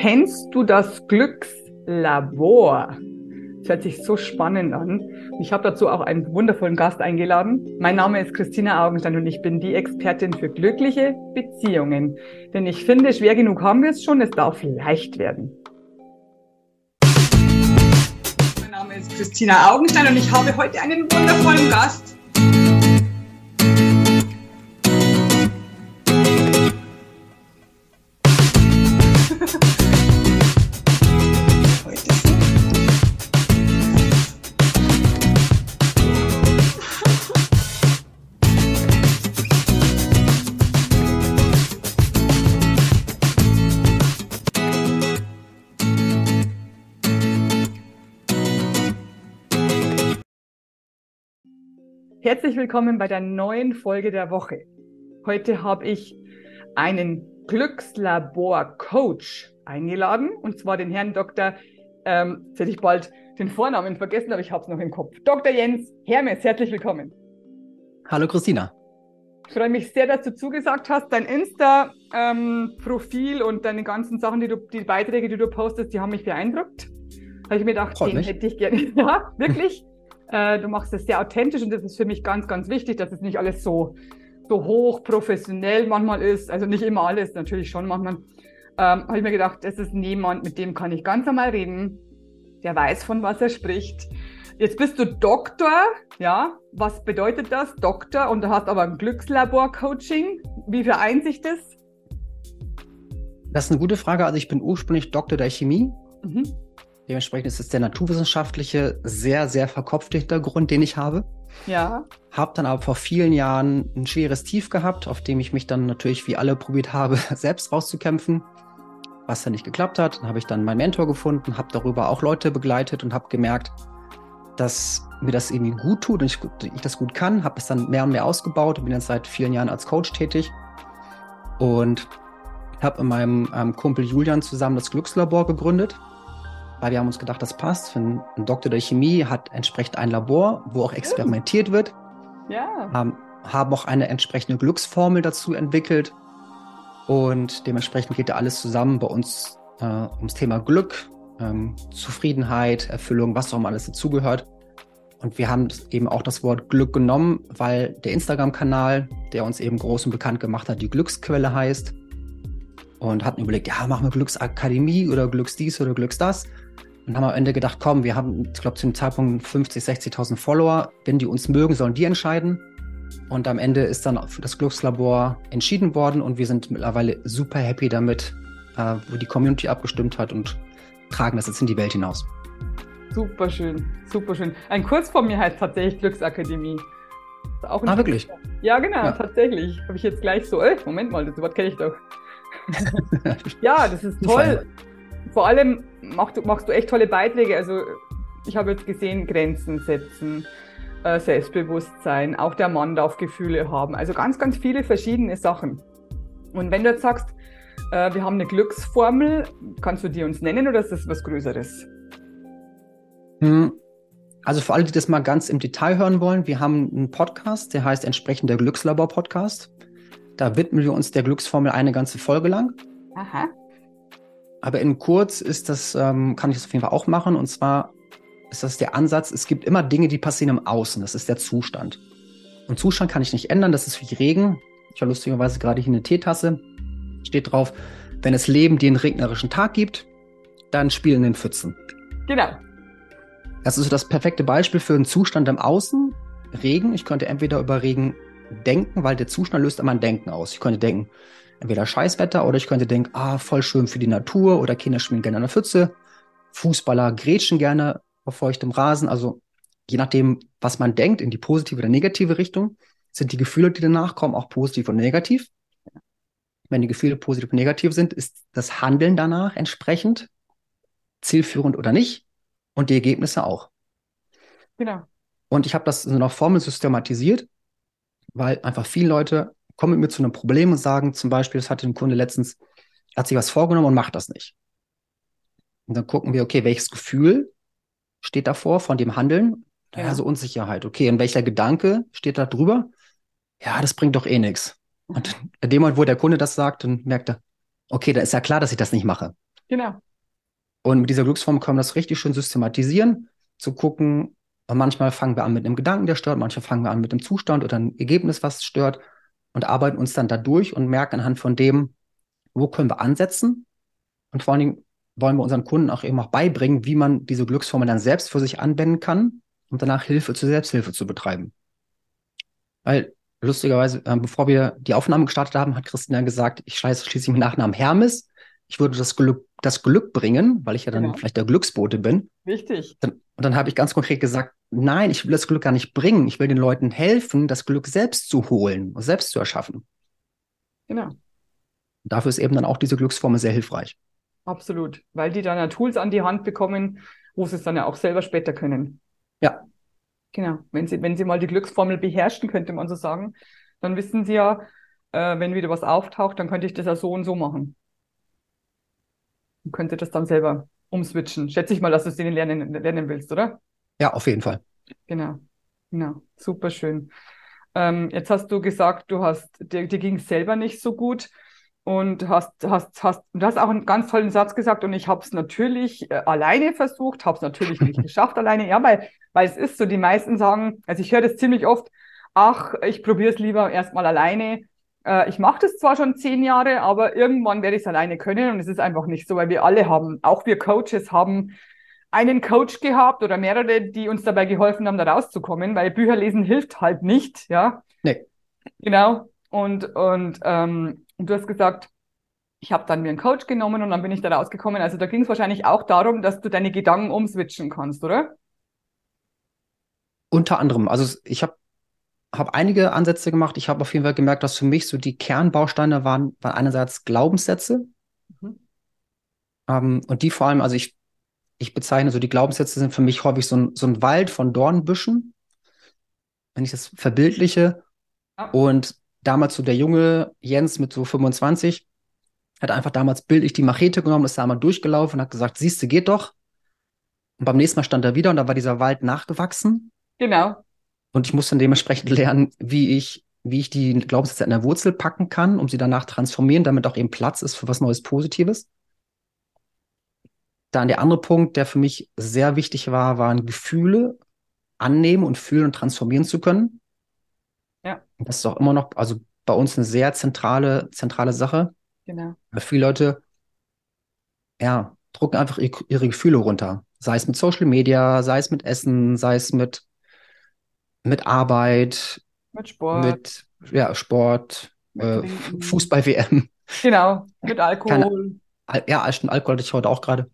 Kennst du das Glückslabor? Das hört sich so spannend an. Ich habe dazu auch einen wundervollen Gast eingeladen. Mein Name ist Christina Augenstein und ich bin die Expertin für glückliche Beziehungen. Denn ich finde, schwer genug haben wir es schon, es darf leicht werden. Mein Name ist Christina Augenstein und ich habe heute einen wundervollen Gast. Herzlich willkommen bei der neuen Folge der Woche. Heute habe ich einen Glückslabor-Coach eingeladen, und zwar den Herrn Dr. Ähm, jetzt hätte ich bald den Vornamen vergessen, aber ich habe es noch im Kopf. Dr. Jens Hermes, herzlich willkommen. Hallo Christina. Ich freue mich sehr, dass du zugesagt hast. Dein Insta-Profil ähm, und deine ganzen Sachen, die du, die Beiträge, die du postest, die haben mich beeindruckt. Habe ich mir gedacht, Freut den mich. hätte ich gerne. Ja, wirklich. Äh, du machst es sehr authentisch und das ist für mich ganz, ganz wichtig, dass es nicht alles so, so hoch professionell manchmal ist. Also nicht immer alles, natürlich schon manchmal. Ähm, habe ich mir gedacht, das ist jemand, mit dem kann ich ganz normal reden. Der weiß, von was er spricht. Jetzt bist du Doktor, ja. Was bedeutet das? Doktor und du hast aber ein Glückslabor-Coaching. Wie vereint sich das? Das ist eine gute Frage. Also ich bin ursprünglich Doktor der Chemie. Mhm. Dementsprechend ist es der naturwissenschaftliche, sehr, sehr verkopfte Hintergrund, den ich habe. Ja. Habe dann aber vor vielen Jahren ein schweres Tief gehabt, auf dem ich mich dann natürlich wie alle probiert habe, selbst rauszukämpfen, was dann nicht geklappt hat. Dann habe ich dann meinen Mentor gefunden, habe darüber auch Leute begleitet und habe gemerkt, dass mir das irgendwie gut tut und ich, ich das gut kann. Habe es dann mehr und mehr ausgebaut und bin jetzt seit vielen Jahren als Coach tätig und habe mit meinem ähm, Kumpel Julian zusammen das Glückslabor gegründet weil wir haben uns gedacht, das passt. Ein, ein Doktor der Chemie hat entsprechend ein Labor, wo auch experimentiert wird. Ja. Haben, haben auch eine entsprechende Glücksformel dazu entwickelt. Und dementsprechend geht da alles zusammen bei uns äh, ums Thema Glück, ähm, Zufriedenheit, Erfüllung, was auch immer alles dazugehört. Und wir haben eben auch das Wort Glück genommen, weil der Instagram-Kanal, der uns eben groß und bekannt gemacht hat, die Glücksquelle heißt. Und hatten überlegt, ja, machen wir Glücksakademie oder Glücksdies oder Glücksdas. Und haben am Ende gedacht, komm, wir haben, ich glaube, zu dem Zeitpunkt 50, 60.000 Follower. Wenn die uns mögen, sollen die entscheiden. Und am Ende ist dann für das Glückslabor entschieden worden und wir sind mittlerweile super happy damit, äh, wo die Community abgestimmt hat und tragen das jetzt in die Welt hinaus. Super schön, super schön. Ein Kurs von mir heißt tatsächlich Glücksakademie. Auch ah, wirklich? Ja, genau, ja. tatsächlich. Habe ich jetzt gleich so, äh, Moment mal, das Wort kenne ich doch. ja, das ist toll vor allem machst du, machst du echt tolle Beiträge. Also ich habe jetzt gesehen, Grenzen setzen, äh, Selbstbewusstsein, auch der Mann darf Gefühle haben. Also ganz, ganz viele verschiedene Sachen. Und wenn du jetzt sagst, äh, wir haben eine Glücksformel, kannst du die uns nennen oder ist das was Größeres? Hm. Also für alle, die das mal ganz im Detail hören wollen, wir haben einen Podcast, der heißt entsprechend der Glückslabor Podcast. Da widmen wir uns der Glücksformel eine ganze Folge lang. Aha. Aber in kurz ist das, ähm, kann ich das auf jeden Fall auch machen. Und zwar ist das der Ansatz, es gibt immer Dinge, die passieren im Außen. Das ist der Zustand. Und Zustand kann ich nicht ändern, das ist wie Regen. Ich habe lustigerweise gerade hier eine Teetasse. Steht drauf, wenn es Leben dir einen regnerischen Tag gibt, dann spielen den Pfützen. Genau. Das ist so das perfekte Beispiel für einen Zustand im Außen. Regen. Ich könnte entweder über Regen denken, weil der Zustand löst immer ein Denken aus. Ich könnte denken, entweder Scheißwetter oder ich könnte denken, ah, voll schön für die Natur oder Kinder spielen gerne an der Pfütze, Fußballer grätschen gerne auf feuchtem Rasen. Also je nachdem, was man denkt, in die positive oder negative Richtung, sind die Gefühle, die danach kommen, auch positiv und negativ. Wenn die Gefühle positiv und negativ sind, ist das Handeln danach entsprechend zielführend oder nicht und die Ergebnisse auch. Genau. Und ich habe das in einer Formel systematisiert, weil einfach viele Leute kommen mit mir zu einem Problem und sagen zum Beispiel, das hatte ein Kunde letztens, hat sich was vorgenommen und macht das nicht. Und dann gucken wir, okay, welches Gefühl steht davor von dem Handeln? Ja, ja so Unsicherheit. Okay, und welcher Gedanke steht da drüber? Ja, das bringt doch eh nichts. Und in dem Moment, wo der Kunde das sagt, dann merkt er, okay, da ist ja klar, dass ich das nicht mache. Genau. Und mit dieser Glücksform können wir das richtig schön systematisieren, zu gucken, manchmal fangen wir an mit einem Gedanken, der stört, manchmal fangen wir an mit einem Zustand oder einem Ergebnis, was stört und arbeiten uns dann dadurch und merken anhand von dem, wo können wir ansetzen und vor allen Dingen wollen wir unseren Kunden auch eben auch beibringen, wie man diese Glücksformel dann selbst für sich anwenden kann, um danach Hilfe zur Selbsthilfe zu betreiben. Weil lustigerweise, äh, bevor wir die Aufnahme gestartet haben, hat Christina gesagt, ich scheiße schließlich mit Nachnamen Hermes. Ich würde das Glück, das Glück bringen, weil ich ja dann genau. vielleicht der Glücksbote bin. Wichtig. Dann, und dann habe ich ganz konkret gesagt, nein, ich will das Glück gar nicht bringen. Ich will den Leuten helfen, das Glück selbst zu holen und selbst zu erschaffen. Genau. Dafür ist eben dann auch diese Glücksformel sehr hilfreich. Absolut, weil die dann ja Tools an die Hand bekommen, wo sie es dann ja auch selber später können. Ja. Genau. Wenn sie, wenn sie mal die Glücksformel beherrschen, könnte man so sagen, dann wissen sie ja, äh, wenn wieder was auftaucht, dann könnte ich das ja so und so machen. Und könnte das dann selber umswitchen. Schätze ich mal, dass du es denen lernen, lernen willst, oder? Ja, auf jeden Fall. Genau. Genau. Super schön. Ähm, jetzt hast du gesagt, du hast, dir, dir ging es selber nicht so gut und hast, hast, hast, du hast auch einen ganz tollen Satz gesagt und ich habe es natürlich äh, alleine versucht, habe es natürlich nicht geschafft alleine, ja, weil, weil es ist so, die meisten sagen, also ich höre das ziemlich oft, ach, ich probiere es lieber erstmal alleine. Äh, ich mache das zwar schon zehn Jahre, aber irgendwann werde ich es alleine können und es ist einfach nicht so, weil wir alle haben, auch wir Coaches haben einen Coach gehabt oder mehrere, die uns dabei geholfen haben, da rauszukommen, weil Bücher lesen hilft halt nicht, ja. Nee. Genau. Und, und, ähm, und du hast gesagt, ich habe dann mir einen Coach genommen und dann bin ich da rausgekommen. Also da ging es wahrscheinlich auch darum, dass du deine Gedanken umswitchen kannst, oder? Unter anderem. Also ich habe hab einige Ansätze gemacht. Ich habe auf jeden Fall gemerkt, dass für mich so die Kernbausteine waren, waren einerseits Glaubenssätze. Mhm. Ähm, und die vor allem, also ich, ich bezeichne so, die Glaubenssätze sind für mich häufig so ein, so ein Wald von Dornbüschen, wenn ich das verbildliche. Ja. Und damals so der junge Jens mit so 25 hat einfach damals bildlich die Machete genommen, ist da einmal durchgelaufen und hat gesagt, siehste, geht doch. Und beim nächsten Mal stand er wieder und da war dieser Wald nachgewachsen. Genau. Und ich musste dann dementsprechend lernen, wie ich, wie ich die Glaubenssätze an der Wurzel packen kann, um sie danach transformieren, damit auch eben Platz ist für was Neues Positives. Dann der andere Punkt, der für mich sehr wichtig war, waren Gefühle annehmen und fühlen und transformieren zu können. Ja. Das ist auch immer noch, also bei uns eine sehr zentrale, zentrale Sache. Genau. Weil viele Leute, ja, drucken einfach ihre Gefühle runter. Sei es mit Social Media, sei es mit Essen, sei es mit, mit Arbeit, mit Sport, mit ja, Sport, äh, Fußball-WM. Genau, mit Alkohol. Keine, ja, stimmt, Alkohol hatte ich heute auch gerade.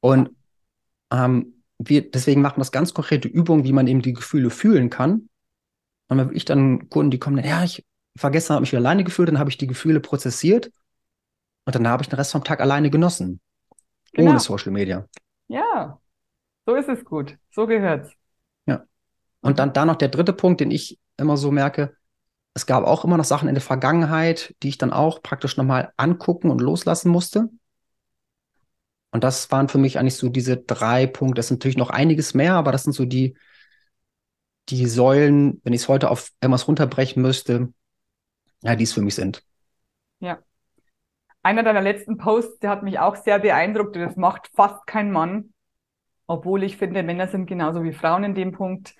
Und ähm, wir, deswegen machen wir das ganz konkrete Übungen, wie man eben die Gefühle fühlen kann dann habe ich dann Kunden, die kommen dann, ja, ich vergessen, habe mich wieder alleine gefühlt, dann habe ich die Gefühle prozessiert und dann habe ich den Rest vom Tag alleine genossen. Genau. Ohne Social Media. Ja, so ist es gut. So gehört's. Und dann da noch der dritte Punkt, den ich immer so merke, es gab auch immer noch Sachen in der Vergangenheit, die ich dann auch praktisch nochmal angucken und loslassen musste. Und das waren für mich eigentlich so diese drei Punkte. Das sind natürlich noch einiges mehr, aber das sind so die, die Säulen, wenn ich es heute auf irgendwas runterbrechen müsste, ja, die es für mich sind. Ja. Einer deiner letzten Posts, der hat mich auch sehr beeindruckt das macht fast kein Mann. Obwohl ich finde, Männer sind genauso wie Frauen in dem Punkt.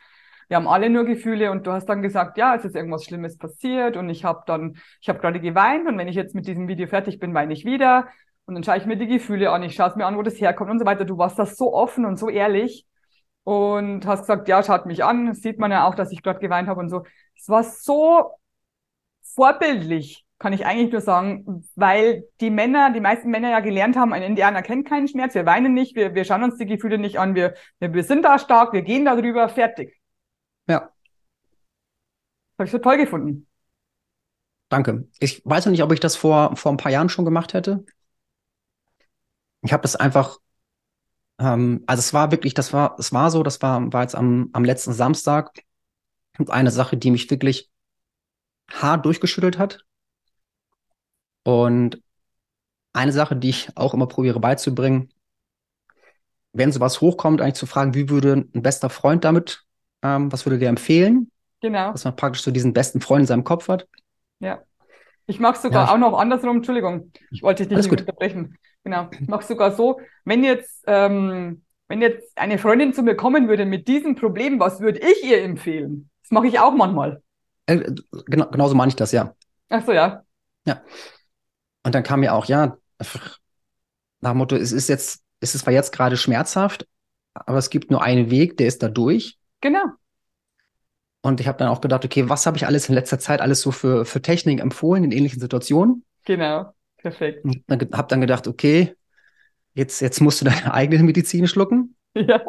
Wir haben alle nur Gefühle und du hast dann gesagt, ja, es ist irgendwas Schlimmes passiert und ich habe dann, ich habe gerade geweint und wenn ich jetzt mit diesem Video fertig bin, weine ich wieder und dann schaue ich mir die Gefühle an, ich schaue es mir an, wo das herkommt und so weiter. Du warst das so offen und so ehrlich und hast gesagt, ja, schaut mich an, sieht man ja auch, dass ich dort geweint habe und so. Es war so vorbildlich, kann ich eigentlich nur sagen, weil die Männer, die meisten Männer ja gelernt haben, ein Indianer kennt keinen Schmerz, wir weinen nicht, wir, wir schauen uns die Gefühle nicht an, wir, wir sind da stark, wir gehen darüber, fertig. Ja. Habe ich so toll gefunden. Danke. Ich weiß noch nicht, ob ich das vor, vor ein paar Jahren schon gemacht hätte. Ich habe das einfach ähm, also es war wirklich, das war, es war so, das war, war jetzt am, am letzten Samstag eine Sache, die mich wirklich hart durchgeschüttelt hat. Und eine Sache, die ich auch immer probiere beizubringen, wenn sowas hochkommt, eigentlich zu fragen, wie würde ein bester Freund damit, ähm, was würde der empfehlen? Genau. Dass man praktisch so diesen besten Freund in seinem Kopf hat. Ja. Ich mache sogar ja, auch noch andersrum, Entschuldigung, ich wollte dich nicht gut. unterbrechen. Genau, ich mache sogar so, wenn jetzt, ähm, wenn jetzt eine Freundin zu mir kommen würde mit diesem Problem, was würde ich ihr empfehlen? Das mache ich auch manchmal. Äh, genau, genauso meine ich das, ja. Ach so, ja. Ja. Und dann kam mir auch, ja, nach dem Motto, es ist jetzt, es ist zwar jetzt gerade schmerzhaft, aber es gibt nur einen Weg, der ist da durch. Genau. Und ich habe dann auch gedacht, okay, was habe ich alles in letzter Zeit alles so für, für Technik empfohlen in ähnlichen Situationen? Genau, perfekt. Und dann habe dann gedacht, okay, jetzt, jetzt musst du deine eigene Medizin schlucken. Ja.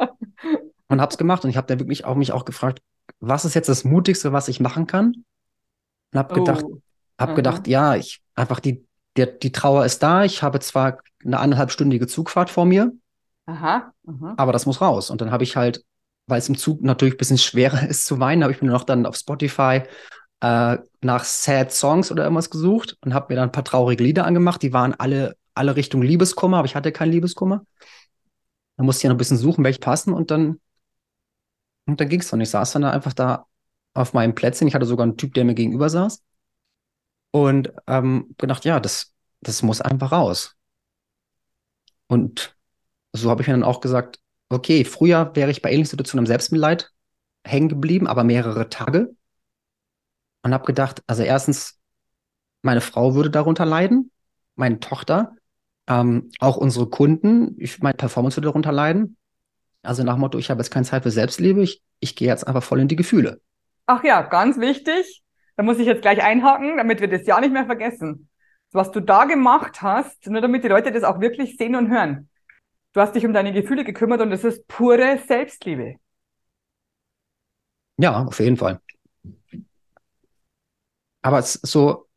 Und habe es gemacht. Und ich habe dann wirklich auch mich auch gefragt, was ist jetzt das Mutigste, was ich machen kann? Und habe oh. gedacht, hab gedacht, ja, ich einfach die, der, die Trauer ist da. Ich habe zwar eine anderthalbstündige Zugfahrt vor mir, Aha, aha. aber das muss raus. Und dann habe ich halt weil es im Zug natürlich ein bisschen schwerer ist zu weinen, habe ich mir noch dann auf Spotify äh, nach Sad Songs oder irgendwas gesucht und habe mir dann ein paar traurige Lieder angemacht. Die waren alle, alle Richtung Liebeskummer, aber ich hatte keinen Liebeskummer. Da musste ich ja noch ein bisschen suchen, welche passen und dann, und dann ging es dann. Ich saß dann einfach da auf meinem Plätzchen. Ich hatte sogar einen Typ, der mir gegenüber saß. Und ähm, gedacht, ja, das, das muss einfach raus. Und so habe ich mir dann auch gesagt, okay, früher wäre ich bei ähnlichen Situationen im Selbstmitleid hängen geblieben, aber mehrere Tage. Und habe gedacht, also erstens, meine Frau würde darunter leiden, meine Tochter, ähm, auch unsere Kunden, ich, meine Performance würde darunter leiden. Also nach dem Motto, ich habe jetzt keine Zeit für Selbstliebe, ich, ich gehe jetzt einfach voll in die Gefühle. Ach ja, ganz wichtig. Da muss ich jetzt gleich einhaken, damit wir das ja nicht mehr vergessen. Was du da gemacht hast, nur damit die Leute das auch wirklich sehen und hören. Du hast dich um deine Gefühle gekümmert und das ist pure Selbstliebe. Ja, auf jeden Fall. Aber es ist so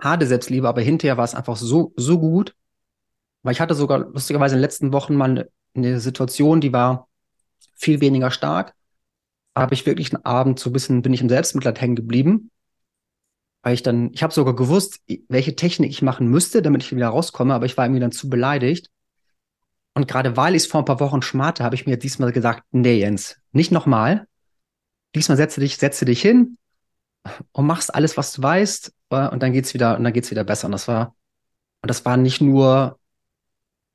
harte Selbstliebe, aber hinterher war es einfach so, so gut. Weil ich hatte sogar lustigerweise in den letzten Wochen mal eine, Situation, die war viel weniger stark. Habe ich wirklich einen Abend so ein bisschen, bin ich im Selbstmitleid hängen geblieben. Weil ich dann, ich habe sogar gewusst, welche Technik ich machen müsste, damit ich wieder rauskomme, aber ich war irgendwie dann zu beleidigt. Und gerade weil ich es vor ein paar Wochen schmarte, habe ich mir diesmal gesagt, nee, Jens, nicht nochmal. Diesmal setze dich, setze dich hin und machst alles, was du weißt, äh, und dann geht's wieder, und dann geht's wieder besser. Und das war, und das war nicht nur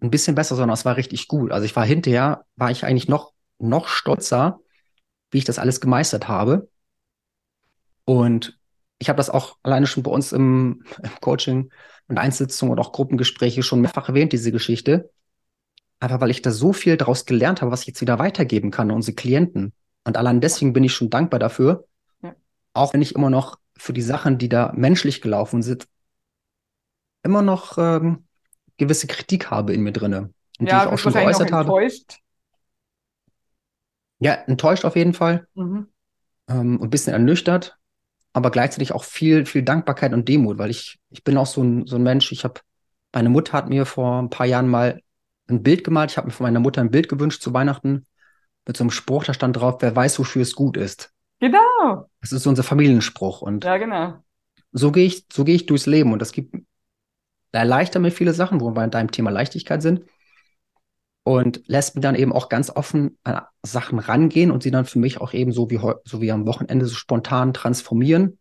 ein bisschen besser, sondern es war richtig gut. Also ich war hinterher, war ich eigentlich noch, noch stolzer, wie ich das alles gemeistert habe. Und ich habe das auch alleine schon bei uns im, im Coaching und Einsitzungen und auch Gruppengespräche schon mehrfach erwähnt, diese Geschichte. Einfach weil ich da so viel daraus gelernt habe, was ich jetzt wieder weitergeben kann an unsere Klienten. Und allein deswegen bin ich schon dankbar dafür. Ja. Auch wenn ich immer noch für die Sachen, die da menschlich gelaufen sind, immer noch ähm, gewisse Kritik habe in mir drinne. Und ja, die ich auch schon geäußert habe. Enttäuscht. Ja, enttäuscht auf jeden Fall. Mhm. Ähm, ein bisschen ernüchtert, aber gleichzeitig auch viel, viel Dankbarkeit und Demut, weil ich, ich bin auch so ein, so ein Mensch, ich habe, meine Mutter hat mir vor ein paar Jahren mal ein Bild gemalt. Ich habe mir von meiner Mutter ein Bild gewünscht zu Weihnachten mit so einem Spruch, da stand drauf, wer weiß, wofür es gut ist. Genau. Das ist so unser Familienspruch. Und ja, genau. So gehe ich, so gehe ich durchs Leben und das gibt erleichtert mir viele Sachen, wo wir bei deinem Thema Leichtigkeit sind. Und lässt mir dann eben auch ganz offen an Sachen rangehen und sie dann für mich auch eben so wie, so wie am Wochenende so spontan transformieren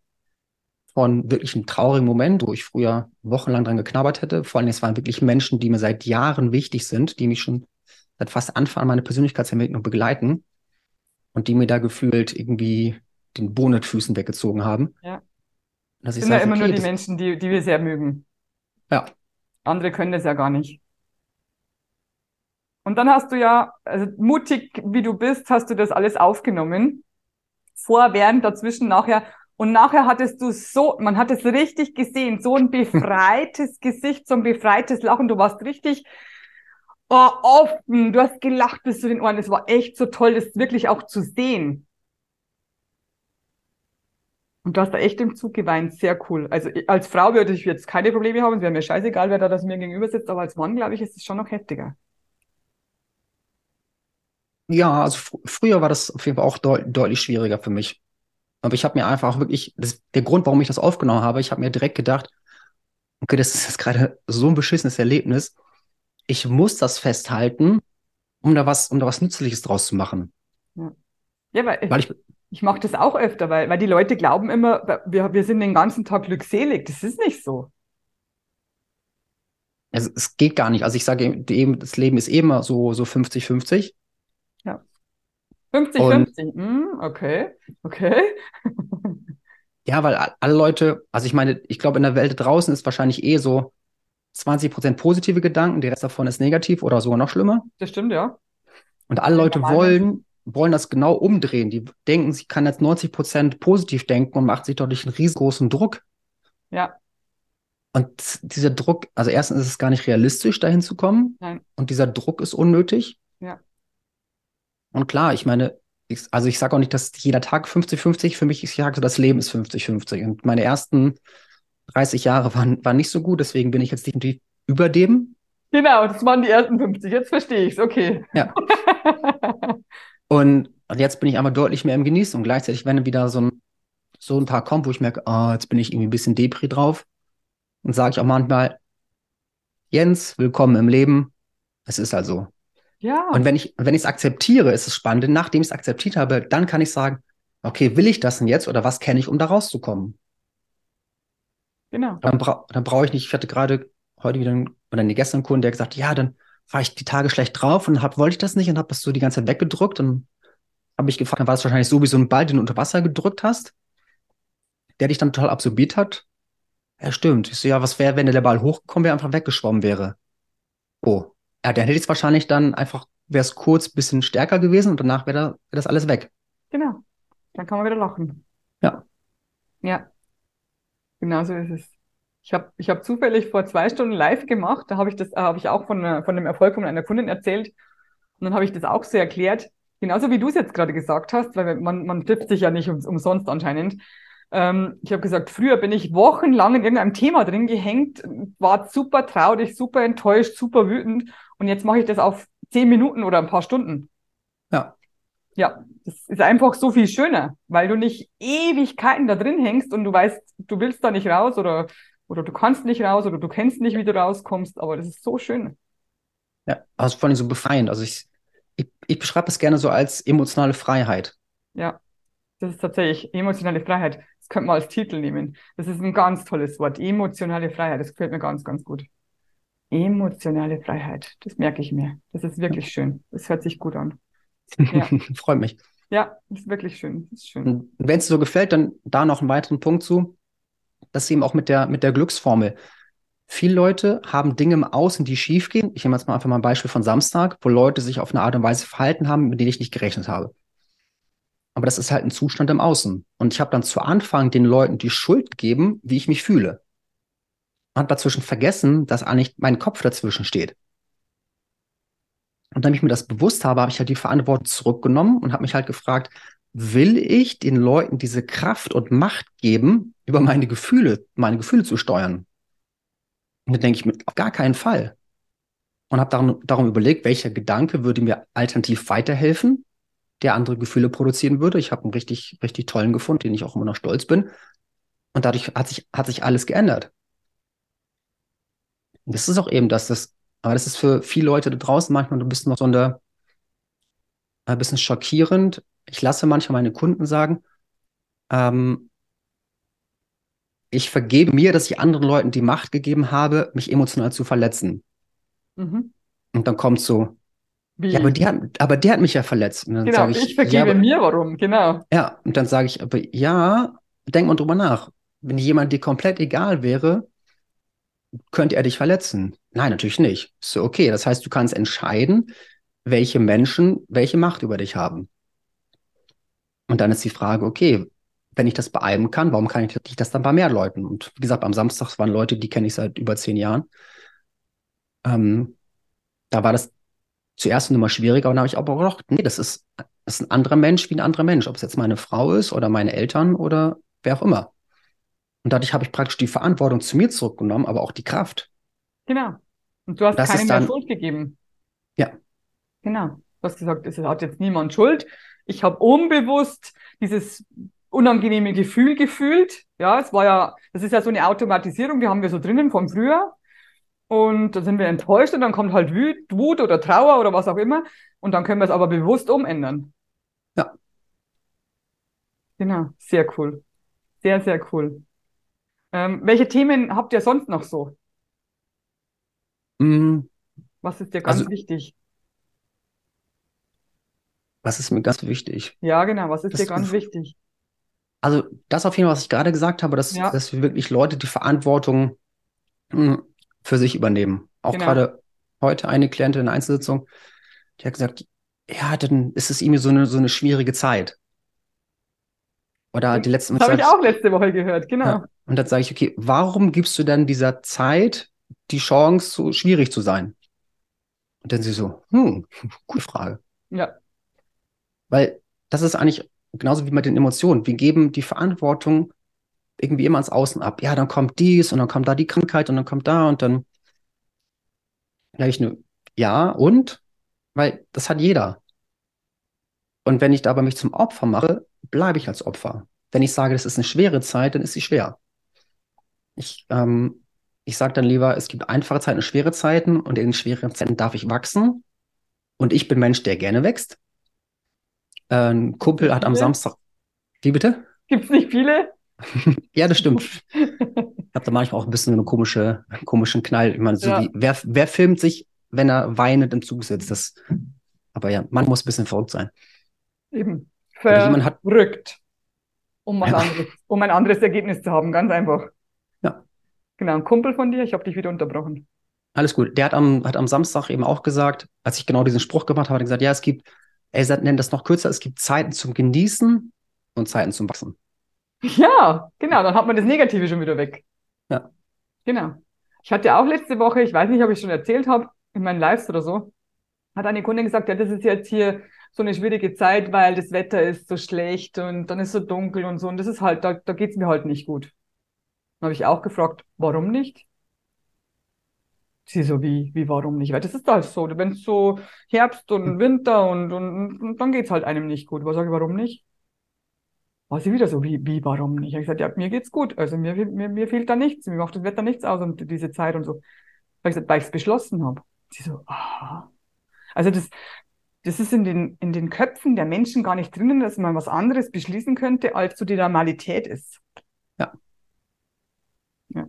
von wirklich einem traurigen Moment, wo ich früher wochenlang dran geknabbert hätte. Vor allem, es waren wirklich Menschen, die mir seit Jahren wichtig sind, die mich schon seit fast Anfang an meine Persönlichkeitsentwicklung begleiten und die mir da gefühlt irgendwie den Boden mit Füßen weggezogen haben. Ja. Das sind ja immer okay, nur die Menschen, die, die wir sehr mögen. Ja. Andere können das ja gar nicht. Und dann hast du ja, also mutig wie du bist, hast du das alles aufgenommen. Vor, während, dazwischen, nachher. Und nachher hattest du so, man hat es richtig gesehen, so ein befreites Gesicht, so ein befreites Lachen. Du warst richtig oh, offen, du hast gelacht bis zu den Ohren. Es war echt so toll, das wirklich auch zu sehen. Und du hast da echt im Zug geweint, sehr cool. Also als Frau würde ich jetzt keine Probleme haben, es wäre mir scheißegal, wer da das mir gegenüber sitzt, aber als Mann, glaube ich, ist es schon noch heftiger. Ja, also fr früher war das auf jeden Fall auch deut deutlich schwieriger für mich. Aber ich habe mir einfach wirklich, das, der Grund, warum ich das aufgenommen habe, ich habe mir direkt gedacht, okay, das ist jetzt gerade so ein beschissenes Erlebnis. Ich muss das festhalten, um da was, um da was Nützliches draus zu machen. Ja, ja weil, weil ich, Ich mache das auch öfter, weil, weil die Leute glauben immer, wir, wir sind den ganzen Tag glückselig. Das ist nicht so. Also, es geht gar nicht. Also ich sage eben, das Leben ist eben so, so 50-50. Ja. 50-50. Hm, okay. Okay. ja, weil alle Leute, also ich meine, ich glaube, in der Welt draußen ist wahrscheinlich eh so 20% positive Gedanken, der Rest davon ist negativ oder sogar noch schlimmer. Das stimmt, ja. Und alle Leute wollen, wollen das genau umdrehen. Die denken, sie kann jetzt 90% positiv denken und macht sich dadurch einen riesengroßen Druck. Ja. Und dieser Druck, also erstens ist es gar nicht realistisch, dahin zu kommen. Nein. Und dieser Druck ist unnötig. Ja. Und klar, ich meine, ich, also ich sage auch nicht, dass jeder Tag 50-50 für mich ist. Ich sage so, das Leben ist 50-50. Und meine ersten 30 Jahre waren, waren nicht so gut, deswegen bin ich jetzt definitiv über dem. Genau, das waren die ersten 50. Jetzt verstehe ich es, okay. Ja. und, und jetzt bin ich aber deutlich mehr im Genießen und gleichzeitig, wenn wieder so ein, so ein Tag kommt, wo ich merke, oh, jetzt bin ich irgendwie ein bisschen Depri drauf, und sage ich auch manchmal, Jens, willkommen im Leben. Es ist also. Ja. Und wenn ich, wenn ich es akzeptiere, ist es spannend. Nachdem ich es akzeptiert habe, dann kann ich sagen, okay, will ich das denn jetzt oder was kenne ich, um da rauszukommen? Genau. Dann, bra dann brauche ich nicht, ich hatte gerade heute wieder einen, oder nee, gestern einen Kunden, der gesagt, ja, dann war ich die Tage schlecht drauf und hab, wollte ich das nicht und habe das so die ganze Zeit weggedrückt und habe ich gefragt, dann war es wahrscheinlich so wie so ein Ball, den du unter Wasser gedrückt hast, der dich dann total absorbiert hat ja, stimmt. Ich so, ja, was wäre, wenn der Ball hochgekommen wäre, einfach weggeschwommen wäre? Oh. Ja, dann hätte ich es wahrscheinlich dann einfach, wäre es kurz ein bisschen stärker gewesen und danach wäre da, wär das alles weg. Genau. Dann kann man wieder lachen. Ja. Ja. Genau so ist es. Ich habe ich hab zufällig vor zwei Stunden live gemacht. Da habe ich das, äh, habe ich auch von, äh, von dem Erfolg von einer Kundin erzählt. Und dann habe ich das auch so erklärt. Genauso wie du es jetzt gerade gesagt hast, weil man, man trifft sich ja nicht um, umsonst anscheinend. Ähm, ich habe gesagt, früher bin ich wochenlang in irgendeinem Thema drin gehängt, war super traurig, super enttäuscht, super wütend und jetzt mache ich das auf zehn Minuten oder ein paar Stunden. Ja. Ja, das ist einfach so viel schöner, weil du nicht Ewigkeiten da drin hängst und du weißt, du willst da nicht raus oder, oder du kannst nicht raus oder du kennst nicht, wie du rauskommst, aber das ist so schön. Ja, also vor allem so befreiend. Also ich, ich, ich beschreibe es gerne so als emotionale Freiheit. Ja, das ist tatsächlich emotionale Freiheit. Das könnte man als Titel nehmen. Das ist ein ganz tolles Wort. Emotionale Freiheit. Das gefällt mir ganz, ganz gut. Emotionale Freiheit. Das merke ich mir. Das ist wirklich schön. Das hört sich gut an. Ja. Freut mich. Ja, das ist wirklich schön. Ist schön. Wenn es so gefällt, dann da noch einen weiteren Punkt zu. Das ist eben auch mit der, mit der Glücksformel. Viele Leute haben Dinge im Außen, die schiefgehen. Ich nehme jetzt mal einfach mal ein Beispiel von Samstag, wo Leute sich auf eine Art und Weise verhalten haben, mit denen ich nicht gerechnet habe. Aber das ist halt ein Zustand im Außen. Und ich habe dann zu Anfang den Leuten die Schuld gegeben, wie ich mich fühle. Und dazwischen vergessen, dass eigentlich mein Kopf dazwischen steht. Und dann ich mir das bewusst habe, habe ich halt die Verantwortung zurückgenommen und habe mich halt gefragt, will ich den Leuten diese Kraft und Macht geben, über meine Gefühle, meine Gefühle zu steuern? Und dann denke ich mir, auf gar keinen Fall. Und habe darum, darum überlegt, welcher Gedanke würde mir alternativ weiterhelfen der andere Gefühle produzieren würde. Ich habe einen richtig, richtig tollen gefunden, den ich auch immer noch stolz bin. Und dadurch hat sich, hat sich alles geändert. Und das ist auch eben das, das, aber das ist für viele Leute da draußen manchmal ein bisschen noch so eine, ein bisschen schockierend. Ich lasse manchmal meine Kunden sagen, ähm, ich vergebe mir, dass ich anderen Leuten die Macht gegeben habe, mich emotional zu verletzen. Mhm. Und dann kommt so, wie? Ja, aber der, hat, aber der hat mich ja verletzt. genau, ich, ich vergebe ja, aber, mir, warum, genau. Ja, und dann sage ich, aber ja, denk mal drüber nach. Wenn jemand dir komplett egal wäre, könnte er dich verletzen. Nein, natürlich nicht. So, okay. Das heißt, du kannst entscheiden, welche Menschen welche Macht über dich haben. Und dann ist die Frage, okay, wenn ich das bei einem kann, warum kann ich das dann bei mehr Leuten? Und wie gesagt, am Samstag waren Leute, die kenne ich seit über zehn Jahren. Ähm, da war das zuerst eine Nummer schwieriger und dann habe ich aber gedacht, nee, das ist, das ist ein anderer Mensch wie ein anderer Mensch, ob es jetzt meine Frau ist oder meine Eltern oder wer auch immer. Und dadurch habe ich praktisch die Verantwortung zu mir zurückgenommen, aber auch die Kraft. Genau. Und du hast das keine mehr Schuld gegeben. Ja. Genau. Du hast gesagt, es hat jetzt niemand Schuld. Ich habe unbewusst dieses unangenehme Gefühl gefühlt. Ja, es war ja, das ist ja so eine Automatisierung, die haben wir so drinnen von früher. Und dann sind wir enttäuscht und dann kommt halt Wut oder Trauer oder was auch immer. Und dann können wir es aber bewusst umändern. Ja. Genau, sehr cool. Sehr, sehr cool. Ähm, welche Themen habt ihr sonst noch so? Mm. Was ist dir ganz also, wichtig? Was ist mir ganz wichtig? Ja, genau, was ist das, dir ganz wichtig? Also, das auf jeden Fall, was ich gerade gesagt habe, dass, ja. dass wir wirklich Leute die Verantwortung hm, für sich übernehmen. Auch genau. gerade heute eine Klientin in der Einzelsitzung, die hat gesagt, ja, dann ist es irgendwie so eine, so eine schwierige Zeit. Oder die letzten Das habe ich auch letzte Woche gehört, genau. Ja. Und dann sage ich, okay, warum gibst du dann dieser Zeit die Chance, so schwierig zu sein? Und dann sie so, hm, gute Frage. Ja. Weil das ist eigentlich genauso wie mit den Emotionen. Wir geben die Verantwortung irgendwie immer ans Außen ab. Ja, dann kommt dies und dann kommt da die Krankheit und dann kommt da und dann sage ich nur, ja, und? Weil das hat jeder. Und wenn ich dabei mich zum Opfer mache, bleibe ich als Opfer. Wenn ich sage, das ist eine schwere Zeit, dann ist sie schwer. Ich, ähm, ich sage dann lieber, es gibt einfache Zeiten und schwere Zeiten und in den schweren Zeiten darf ich wachsen. Und ich bin Mensch, der gerne wächst. Ein Kumpel hat am Samstag. Wie bitte? Gibt es nicht viele? ja, das stimmt. ich habe da manchmal auch ein bisschen eine komische, komischen Knall. Ich meine, so ja. wie, wer, wer filmt sich, wenn er weinend im Zug sitzt? Das, aber ja, man muss ein bisschen verrückt sein. Eben. Verrückt. Um, was ja. anderes, um ein anderes Ergebnis zu haben, ganz einfach. Genau, ein Kumpel von dir, ich habe dich wieder unterbrochen. Alles gut. Der hat am, hat am Samstag eben auch gesagt, als ich genau diesen Spruch gemacht habe, hat er gesagt, ja, es gibt, er nennt das noch kürzer, es gibt Zeiten zum Genießen und Zeiten zum Wachsen. Ja, genau, dann hat man das Negative schon wieder weg. Ja. Genau. Ich hatte auch letzte Woche, ich weiß nicht, ob ich schon erzählt habe, in meinen Lives oder so, hat eine Kundin gesagt, ja, das ist jetzt hier so eine schwierige Zeit, weil das Wetter ist so schlecht und dann ist so dunkel und so. Und das ist halt, da, da geht's mir halt nicht gut. Dann habe ich auch gefragt, warum nicht? Sie so, wie, wie, warum nicht? Weil das ist halt so, wenn es so Herbst und Winter und, und, und dann geht's halt einem nicht gut. Was sage ich, warum nicht? War sie wieder so, wie, wie, warum nicht? Ich habe gesagt, ja, mir geht's gut. Also mir, mir, mir fehlt da nichts. Mir macht das Wetter nichts aus und diese Zeit und so. Weil ich gesagt, weil ich es beschlossen habe. Sie so, aha. Also das, das ist in den, in den Köpfen der Menschen gar nicht drinnen, dass man was anderes beschließen könnte, als so die Normalität ist. Ja. Ja.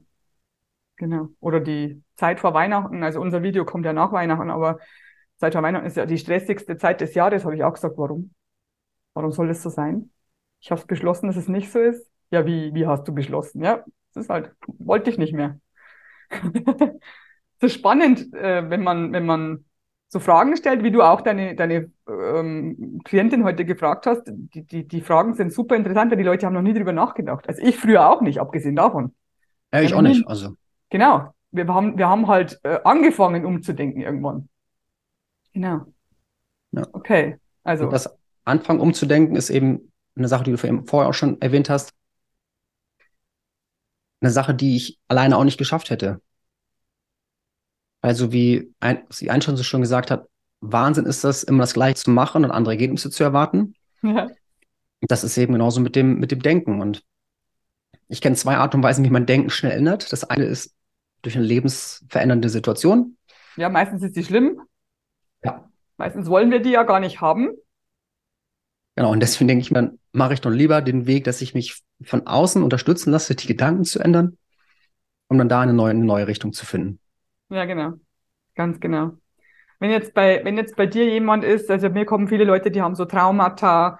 Genau. Oder die Zeit vor Weihnachten. Also unser Video kommt ja nach Weihnachten, aber Zeit vor Weihnachten ist ja die stressigste Zeit des Jahres, habe ich auch gesagt, warum? Warum soll das so sein? Ich habe beschlossen, dass es nicht so ist. Ja, wie, wie hast du beschlossen? Ja, das ist halt, wollte ich nicht mehr. so spannend, äh, wenn man, wenn man so Fragen stellt, wie du auch deine, deine ähm, Klientin heute gefragt hast. Die, die, die Fragen sind super interessant, weil die Leute haben noch nie drüber nachgedacht. Also ich früher auch nicht, abgesehen davon. Ja, ich auch nicht. Also. Genau. Wir haben, wir haben halt äh, angefangen umzudenken irgendwann. Genau. Ja. Okay. Also. Und das Anfangen umzudenken ist eben eine Sache, die du vorher auch schon erwähnt hast. Eine Sache, die ich alleine auch nicht geschafft hätte. Also wie ein, sie ein schon so schön gesagt hat, Wahnsinn ist das, immer das Gleiche zu machen und andere Ergebnisse zu erwarten. Ja. Das ist eben genauso mit dem, mit dem Denken. Und ich kenne zwei Art und Weisen, wie man Denken schnell ändert. Das eine ist durch eine lebensverändernde Situation. Ja, meistens ist die schlimm. Ja. Meistens wollen wir die ja gar nicht haben. Genau, und deswegen denke ich mir, mache ich doch lieber den Weg, dass ich mich von außen unterstützen lasse, die Gedanken zu ändern, um dann da eine neue, eine neue Richtung zu finden. Ja, genau. Ganz genau. Wenn jetzt bei, wenn jetzt bei dir jemand ist, also mir kommen viele Leute, die haben so Traumata,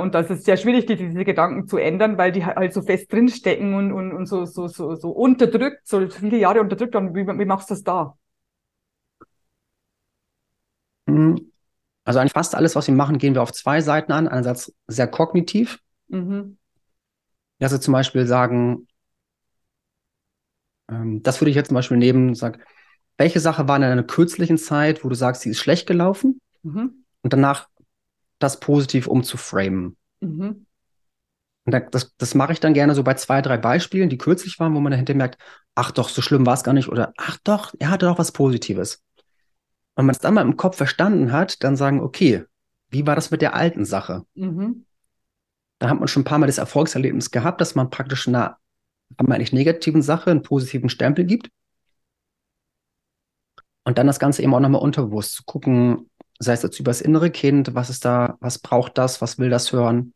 und das ist sehr schwierig, die, diese Gedanken zu ändern, weil die halt so fest drinstecken und, und, und so, so, so, so unterdrückt, so viele Jahre unterdrückt haben. Wie, wie machst du das da? Hm. Also eigentlich fast alles, was wir machen, gehen wir auf zwei Seiten an. Einerseits sehr kognitiv. Mhm. Also zum Beispiel sagen, ähm, das würde ich jetzt zum Beispiel nehmen und sagen, welche Sache war in einer kürzlichen Zeit, wo du sagst, sie ist schlecht gelaufen? Mhm. Und danach das positiv umzuframen. Mhm. Und das, das mache ich dann gerne so bei zwei, drei Beispielen, die kürzlich waren, wo man dahinter merkt, ach doch, so schlimm war es gar nicht oder ach doch, er hatte doch was Positives. Und wenn man es dann mal im Kopf verstanden hat, dann sagen, okay, wie war das mit der alten Sache? Mhm. Da hat man schon ein paar Mal das Erfolgserlebnis gehabt, dass man praktisch einer eigentlich negativen Sache einen positiven Stempel gibt. Und dann das Ganze eben auch nochmal unterbewusst zu gucken, sei es jetzt über das innere Kind, was ist da, was braucht das, was will das hören.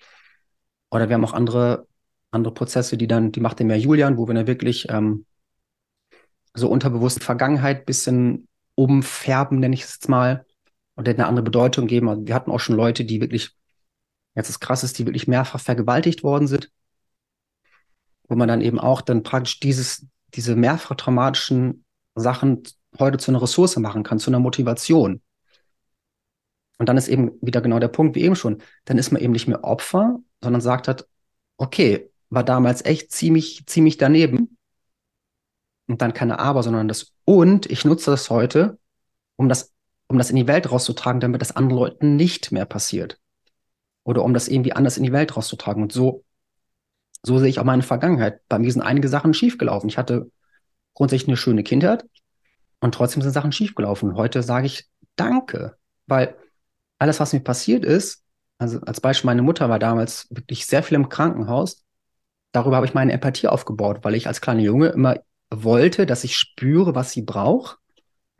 Oder wir haben auch andere, andere Prozesse, die dann, die macht der mehr Julian, wo wir dann wirklich ähm, so unterbewusst Vergangenheit bisschen umfärben, nenne ich es jetzt mal, und eine andere Bedeutung geben. Also wir hatten auch schon Leute, die wirklich, jetzt ist krass ist, die wirklich mehrfach vergewaltigt worden sind, wo man dann eben auch dann praktisch dieses, diese mehrfach traumatischen Sachen heute zu einer Ressource machen kann, zu einer Motivation. Und dann ist eben wieder genau der Punkt, wie eben schon, dann ist man eben nicht mehr Opfer, sondern sagt hat, okay, war damals echt ziemlich, ziemlich daneben. Und dann keine Aber, sondern das und ich nutze das heute, um das, um das in die Welt rauszutragen, damit das anderen Leuten nicht mehr passiert. Oder um das irgendwie anders in die Welt rauszutragen. Und so, so sehe ich auch meine Vergangenheit. Bei mir sind einige Sachen schiefgelaufen. Ich hatte grundsätzlich eine schöne Kindheit und trotzdem sind Sachen schiefgelaufen. Heute sage ich Danke, weil alles, was mir passiert ist, also als Beispiel, meine Mutter war damals wirklich sehr viel im Krankenhaus. Darüber habe ich meine Empathie aufgebaut, weil ich als kleiner Junge immer wollte, dass ich spüre, was sie braucht,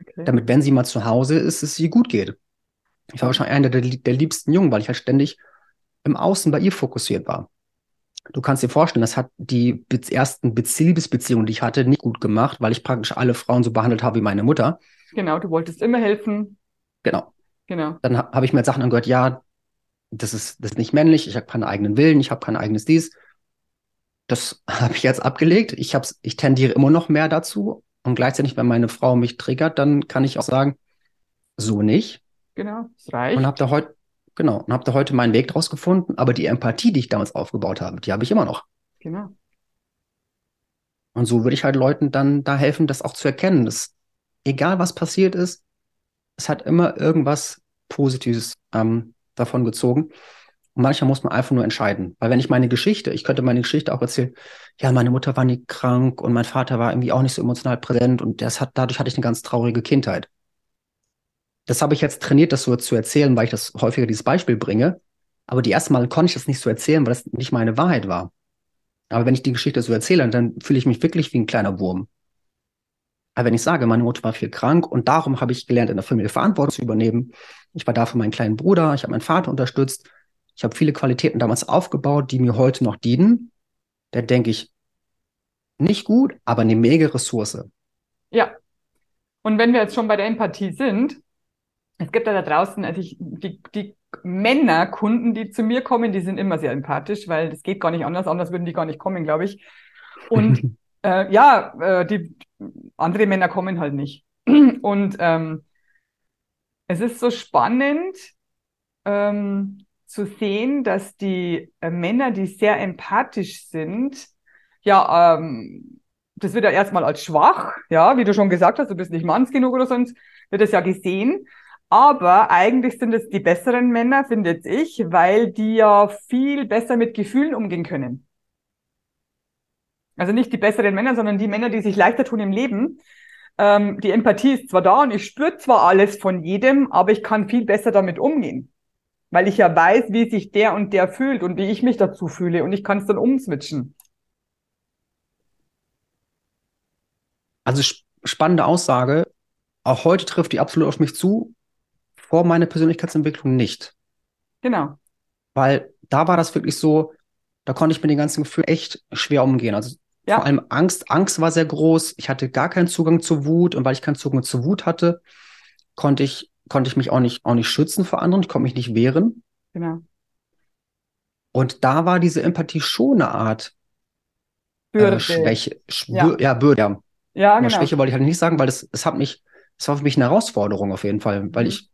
okay. damit, wenn sie mal zu Hause ist, es ihr gut geht. Ich war wahrscheinlich einer der, der liebsten Jungen, weil ich halt ständig im Außen bei ihr fokussiert war. Du kannst dir vorstellen, das hat die ersten Liebesbeziehungen, die ich hatte, nicht gut gemacht, weil ich praktisch alle Frauen so behandelt habe wie meine Mutter. Genau, du wolltest immer helfen. Genau. Genau. Dann ha habe ich mir Sachen angehört, ja, das ist, das ist nicht männlich, ich habe keinen eigenen Willen, ich habe kein eigenes dies. Das habe ich jetzt abgelegt. Ich, hab's, ich tendiere immer noch mehr dazu. Und gleichzeitig, wenn meine Frau mich triggert, dann kann ich auch sagen, so nicht. Genau, das reicht. Und habe da heute, genau, und habe da heute meinen Weg draus gefunden. Aber die Empathie, die ich damals aufgebaut habe, die habe ich immer noch. Genau. Und so würde ich halt Leuten dann da helfen, das auch zu erkennen, dass egal was passiert ist, es hat immer irgendwas Positives ähm, davon gezogen. Und manchmal muss man einfach nur entscheiden. Weil wenn ich meine Geschichte, ich könnte meine Geschichte auch erzählen, ja, meine Mutter war nie krank und mein Vater war irgendwie auch nicht so emotional präsent und das hat, dadurch hatte ich eine ganz traurige Kindheit. Das habe ich jetzt trainiert, das so zu erzählen, weil ich das häufiger dieses Beispiel bringe. Aber die ersten Mal konnte ich das nicht so erzählen, weil das nicht meine Wahrheit war. Aber wenn ich die Geschichte so erzähle, dann fühle ich mich wirklich wie ein kleiner Wurm. Aber wenn ich sage, meine Mutter war viel krank und darum habe ich gelernt, in der Familie Verantwortung zu übernehmen. Ich war da für meinen kleinen Bruder, ich habe meinen Vater unterstützt. Ich habe viele Qualitäten damals aufgebaut, die mir heute noch dienen. Da denke ich, nicht gut, aber eine mega Ressource. Ja. Und wenn wir jetzt schon bei der Empathie sind, es gibt ja da draußen, also ich, die, die Männerkunden, die zu mir kommen, die sind immer sehr empathisch, weil das geht gar nicht anders, anders würden die gar nicht kommen, glaube ich. Und äh, ja, äh, die andere Männer kommen halt nicht. Und ähm, es ist so spannend ähm, zu sehen, dass die äh, Männer, die sehr empathisch sind, ja, ähm, das wird ja erstmal als schwach, ja, wie du schon gesagt hast, du bist nicht manns genug oder sonst, wird das ja gesehen. Aber eigentlich sind es die besseren Männer, finde ich, weil die ja viel besser mit Gefühlen umgehen können. Also nicht die besseren Männer, sondern die Männer, die sich leichter tun im Leben. Ähm, die Empathie ist zwar da und ich spüre zwar alles von jedem, aber ich kann viel besser damit umgehen. Weil ich ja weiß, wie sich der und der fühlt und wie ich mich dazu fühle und ich kann es dann umswitchen. Also spannende Aussage. Auch heute trifft die absolut auf mich zu. Vor meiner Persönlichkeitsentwicklung nicht. Genau. Weil da war das wirklich so, da konnte ich mit den ganzen Gefühlen echt schwer umgehen. Also ja. Vor allem Angst. Angst war sehr groß. Ich hatte gar keinen Zugang zu Wut. Und weil ich keinen Zugang zu Wut hatte, konnte ich, konnte ich mich auch nicht, auch nicht schützen vor anderen. Ich konnte mich nicht wehren. Genau. Und da war diese Empathie schon eine Art Bürde. Äh, Schwäche. Spür, ja. ja, Bürde. Ja, ja genau. Schwäche wollte ich halt nicht sagen, weil es, es hat mich, es war für mich eine Herausforderung auf jeden Fall, weil mhm. ich,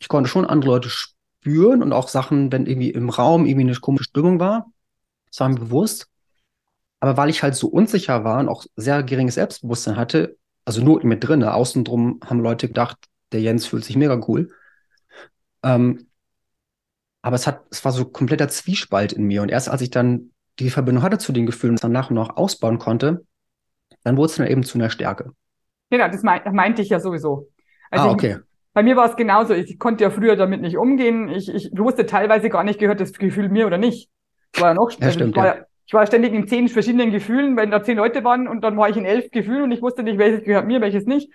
ich konnte schon andere Leute spüren und auch Sachen, wenn irgendwie im Raum irgendwie eine komische Stimmung war, das war mir bewusst. Aber weil ich halt so unsicher war und auch sehr geringes Selbstbewusstsein hatte, also nur mit drin, außen drum haben Leute gedacht, der Jens fühlt sich mega cool. Ähm, aber es hat, es war so kompletter Zwiespalt in mir. Und erst als ich dann die Verbindung hatte zu den Gefühlen und dann nach und nach ausbauen konnte, dann wurde es dann eben zu einer Stärke. Genau, das, mein, meinte ich ja sowieso. Also ah, okay. Ich, bei mir war es genauso. Ich konnte ja früher damit nicht umgehen. Ich, ich wusste teilweise gar nicht, gehört das Gefühl mir oder nicht. War ja noch ja, stimmt, war, ja ich war ständig in zehn verschiedenen Gefühlen, wenn da zehn Leute waren und dann war ich in elf Gefühlen und ich wusste nicht, welches gehört mir, welches nicht.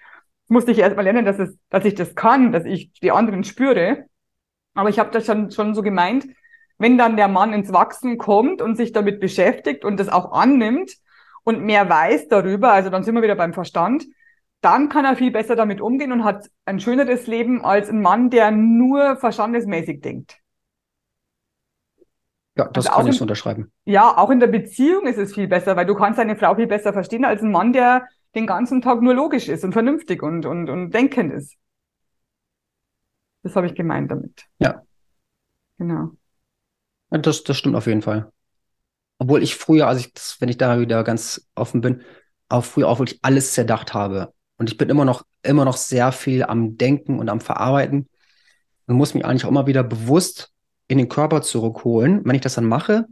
Musste ich erstmal lernen, dass, es, dass ich das kann, dass ich die anderen spüre. Aber ich habe das schon, schon so gemeint, wenn dann der Mann ins Wachsen kommt und sich damit beschäftigt und das auch annimmt und mehr weiß darüber, also dann sind wir wieder beim Verstand, dann kann er viel besser damit umgehen und hat ein schöneres Leben als ein Mann, der nur verstandesmäßig denkt. Ja, das also kann ich so unterschreiben. Ja, auch in der Beziehung ist es viel besser, weil du kannst deine Frau viel besser verstehen als ein Mann, der den ganzen Tag nur logisch ist und vernünftig und, und, und denkend ist. Das habe ich gemeint damit. Ja. Genau. Ja, das, das stimmt auf jeden Fall. Obwohl ich früher, also ich, wenn ich da wieder ganz offen bin, auch früher auch wirklich alles zerdacht habe. Und ich bin immer noch, immer noch sehr viel am Denken und am Verarbeiten und muss mich eigentlich auch immer wieder bewusst in den Körper zurückholen. Wenn ich das dann mache,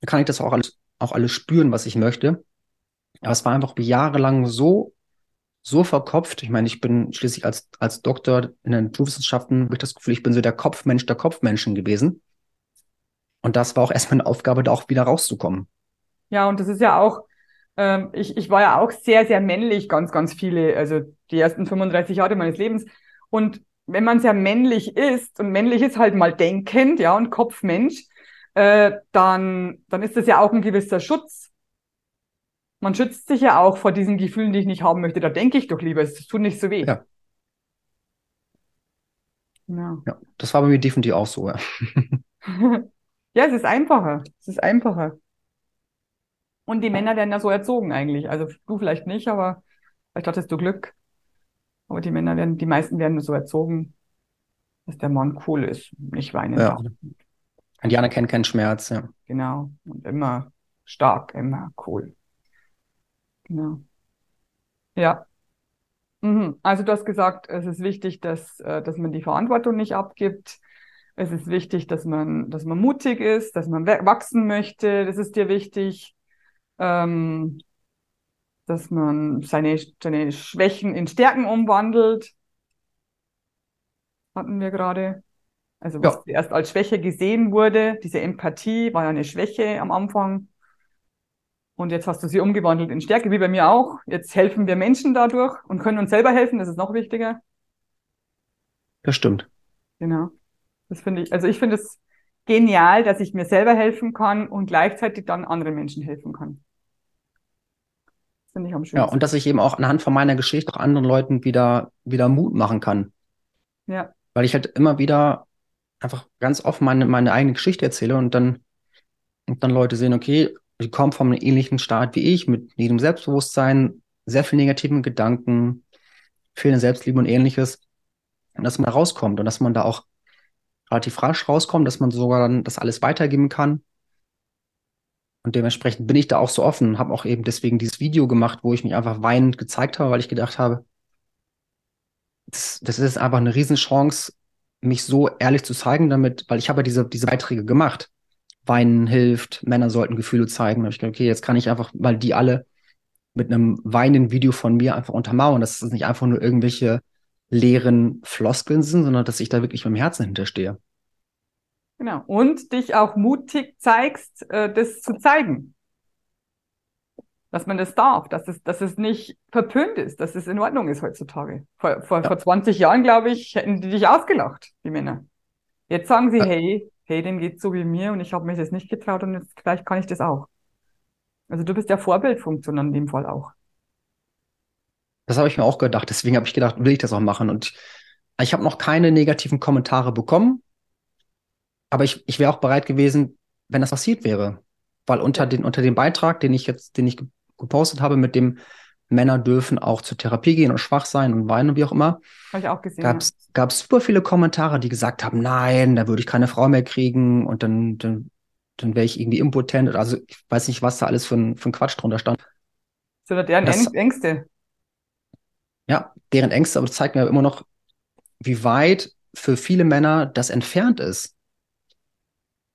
dann kann ich das auch alles, auch alles spüren, was ich möchte. Aber es war einfach jahrelang so, so verkopft. Ich meine, ich bin schließlich als, als Doktor in den Naturwissenschaften, habe ich das Gefühl, ich bin so der Kopfmensch der Kopfmenschen gewesen. Und das war auch erstmal eine Aufgabe, da auch wieder rauszukommen. Ja, und das ist ja auch, ähm, ich, ich war ja auch sehr, sehr männlich, ganz, ganz viele, also die ersten 35 Jahre meines Lebens. Und wenn man sehr männlich ist, und männlich ist halt mal denkend, ja, und Kopfmensch, äh, dann, dann ist das ja auch ein gewisser Schutz. Man schützt sich ja auch vor diesen Gefühlen, die ich nicht haben möchte. Da denke ich doch lieber, es tut nicht so weh. Ja. Ja. ja das war bei mir definitiv auch so, ja. ja, es ist einfacher. Es ist einfacher. Und die Männer werden ja so erzogen eigentlich. Also du vielleicht nicht, aber vielleicht hattest du Glück. Aber die Männer werden, die meisten werden so erzogen, dass der Mann cool ist, nicht weinen ja. Indianer kennen keinen Schmerz, ja. Genau. Und immer stark, immer cool. Genau. Ja. Mhm. Also du hast gesagt, es ist wichtig, dass, äh, dass man die Verantwortung nicht abgibt. Es ist wichtig, dass man, dass man mutig ist, dass man wachsen möchte. Das ist dir wichtig ähm, dass man seine, seine Schwächen in Stärken umwandelt. Hatten wir gerade. Also was ja. erst als Schwäche gesehen wurde, diese Empathie war ja eine Schwäche am Anfang. Und jetzt hast du sie umgewandelt in Stärke, wie bei mir auch. Jetzt helfen wir Menschen dadurch und können uns selber helfen, das ist noch wichtiger. Das stimmt. Genau. Das finde ich, also ich finde es genial, dass ich mir selber helfen kann und gleichzeitig dann anderen Menschen helfen kann. Finde ich am schönsten. Ja, und dass ich eben auch anhand von meiner Geschichte auch anderen Leuten wieder, wieder Mut machen kann. Ja. Weil ich halt immer wieder einfach ganz offen meine, meine eigene Geschichte erzähle und dann, und dann Leute sehen, okay, ich komme von einem ähnlichen Start wie ich, mit jedem Selbstbewusstsein, sehr viel negativen Gedanken, fehlende Selbstliebe und ähnliches. Und dass man da rauskommt und dass man da auch relativ rasch rauskommt, dass man sogar dann das alles weitergeben kann. Und dementsprechend bin ich da auch so offen und habe auch eben deswegen dieses Video gemacht, wo ich mich einfach weinend gezeigt habe, weil ich gedacht habe, das, das ist einfach eine Riesenchance, mich so ehrlich zu zeigen damit, weil ich habe ja diese, diese Beiträge gemacht. Weinen hilft, Männer sollten Gefühle zeigen. Da habe ich gedacht, okay, jetzt kann ich einfach, weil die alle mit einem weinenden Video von mir einfach untermauern, dass es nicht einfach nur irgendwelche leeren Floskeln sind, sondern dass ich da wirklich mit dem Herzen hinterstehe. Genau. Und dich auch mutig zeigst, äh, das zu zeigen. Dass man das darf, dass es, dass es nicht verpönt ist, dass es in Ordnung ist heutzutage. Vor, vor, ja. vor 20 Jahren, glaube ich, hätten die dich ausgelacht, die Männer. Jetzt sagen sie, ja. hey, hey, dem geht's so wie mir und ich habe mir das nicht getraut und jetzt vielleicht kann ich das auch. Also du bist der Vorbildfunktion in dem Fall auch. Das habe ich mir auch gedacht. Deswegen habe ich gedacht, will ich das auch machen. Und ich habe noch keine negativen Kommentare bekommen. Aber ich, ich wäre auch bereit gewesen, wenn das passiert wäre. Weil unter, den, unter dem Beitrag, den ich jetzt, den ich gepostet habe, mit dem Männer dürfen auch zur Therapie gehen und schwach sein und weinen und wie auch immer. Habe ich auch gesehen. Gab es ja. super viele Kommentare, die gesagt haben, nein, da würde ich keine Frau mehr kriegen und dann, dann, dann wäre ich irgendwie impotent. Also ich weiß nicht, was da alles für ein, für ein Quatsch drunter stand. So deren das, Ängste. Ja, deren Ängste, aber das zeigt mir immer noch, wie weit für viele Männer das entfernt ist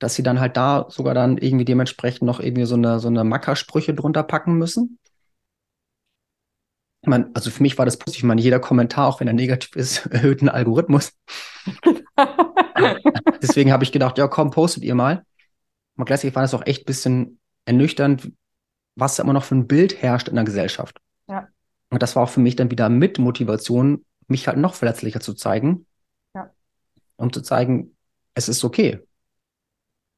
dass sie dann halt da sogar dann irgendwie dementsprechend noch irgendwie so eine, so eine Mackersprüche drunter packen müssen. Ich meine, also für mich war das positiv. Ich meine, jeder Kommentar, auch wenn er negativ ist, erhöht einen Algorithmus. Deswegen habe ich gedacht, ja, komm, postet ihr mal. Aber gleichzeitig war das auch echt ein bisschen ernüchternd, was da immer noch für ein Bild herrscht in der Gesellschaft. Ja. Und das war auch für mich dann wieder mit Motivation, mich halt noch verletzlicher zu zeigen. Ja. Um zu zeigen, es ist okay.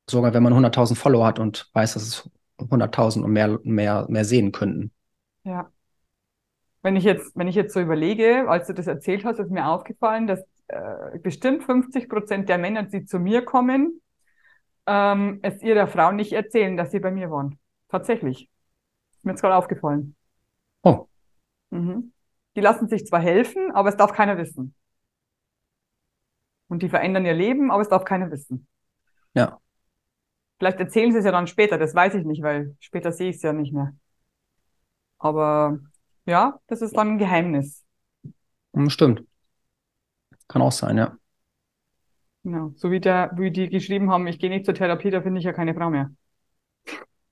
Sogar wenn man 100.000 Follower hat und weiß, dass es 100.000 und mehr, mehr, mehr sehen könnten. Ja. Wenn ich jetzt, wenn ich jetzt so überlege, als du das erzählt hast, ist mir aufgefallen, dass äh, bestimmt 50 Prozent der Männer, die zu mir kommen, ähm, es ihrer Frau nicht erzählen, dass sie bei mir waren. Tatsächlich. Ist mir jetzt gerade aufgefallen. Oh. Mhm. Die lassen sich zwar helfen, aber es darf keiner wissen. Und die verändern ihr Leben, aber es darf keiner wissen. Ja. Vielleicht erzählen sie es ja dann später, das weiß ich nicht, weil später sehe ich es ja nicht mehr. Aber ja, das ist dann ein Geheimnis. Hm, stimmt. Kann auch sein, ja. Genau. So wie, der, wie die geschrieben haben, ich gehe nicht zur Therapie, da finde ich ja keine Frau mehr.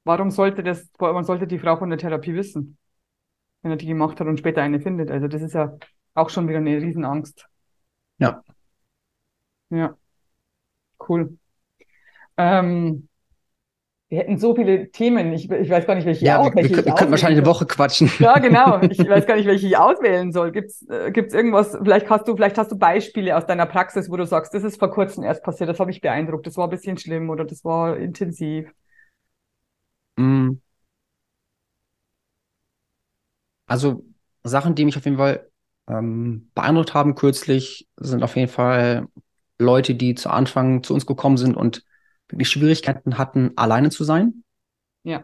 Warum sollte das, warum sollte die Frau von der Therapie wissen, wenn er die gemacht hat und später eine findet? Also das ist ja auch schon wieder eine Riesenangst. Ja. Ja. Cool. Ähm, wir hätten so viele Themen. Ich, ich weiß gar nicht, welche ja, aus, wir, wir, wir könnten wahrscheinlich eine Woche quatschen. Ja, genau. Ich weiß gar nicht, welche ich auswählen soll. Gibt's äh, gibt's irgendwas? Vielleicht hast du vielleicht hast du Beispiele aus deiner Praxis, wo du sagst, das ist vor kurzem erst passiert. Das habe ich beeindruckt. Das war ein bisschen schlimm oder das war intensiv. Mm. Also Sachen, die mich auf jeden Fall ähm, beeindruckt haben kürzlich, sind auf jeden Fall Leute, die zu Anfang zu uns gekommen sind und wirklich Schwierigkeiten hatten, alleine zu sein. Ja.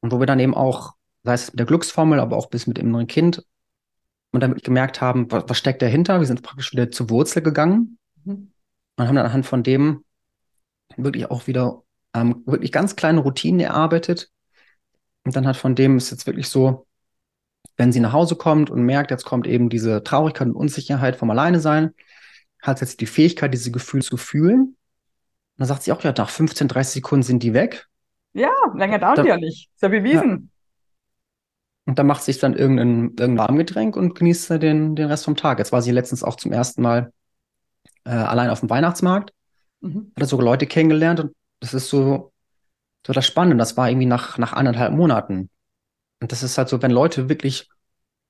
Und wo wir dann eben auch, sei es mit der Glücksformel, aber auch bis mit dem inneren Kind, und damit gemerkt haben, was, was, steckt dahinter. Wir sind praktisch wieder zur Wurzel gegangen mhm. und haben dann anhand von dem wirklich auch wieder ähm, wirklich ganz kleine Routinen erarbeitet. Und dann hat von dem ist jetzt wirklich so, wenn sie nach Hause kommt und merkt, jetzt kommt eben diese Traurigkeit und Unsicherheit vom Alleine sein, hat jetzt die Fähigkeit, diese Gefühle zu fühlen dann sagt sie auch, ja, nach 15, 30 Sekunden sind die weg. Ja, länger dauert die ja nicht. Ist ja bewiesen. Ja. Und dann macht sich dann irgendein, irgendein Warmgetränk und genießt den, den Rest vom Tag. Jetzt war sie letztens auch zum ersten Mal äh, allein auf dem Weihnachtsmarkt. Mhm. Hat sogar Leute kennengelernt und das ist so, so das Spannende. Das war irgendwie nach, nach anderthalb Monaten. Und das ist halt so, wenn Leute wirklich,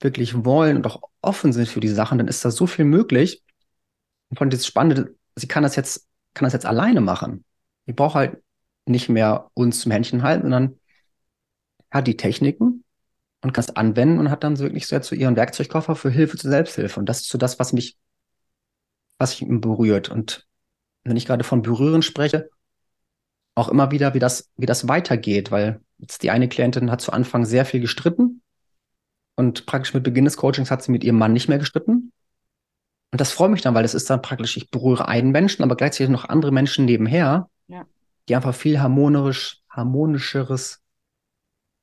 wirklich wollen und auch offen sind für die Sachen, dann ist da so viel möglich. Und von dieses Spannende, sie kann das jetzt kann das jetzt alleine machen. Ich brauche halt nicht mehr uns zum Händchen halten, sondern hat die Techniken und kann es anwenden und hat dann wirklich so, so ihren Werkzeugkoffer für Hilfe zur Selbsthilfe. Und das ist so das, was mich, was mich berührt. Und wenn ich gerade von Berühren spreche, auch immer wieder, wie das, wie das weitergeht, weil jetzt die eine Klientin hat zu Anfang sehr viel gestritten und praktisch mit Beginn des Coachings hat sie mit ihrem Mann nicht mehr gestritten. Und das freut mich dann, weil das ist dann praktisch, ich berühre einen Menschen, aber gleichzeitig noch andere Menschen nebenher, ja. die einfach viel harmonisch, harmonischeres,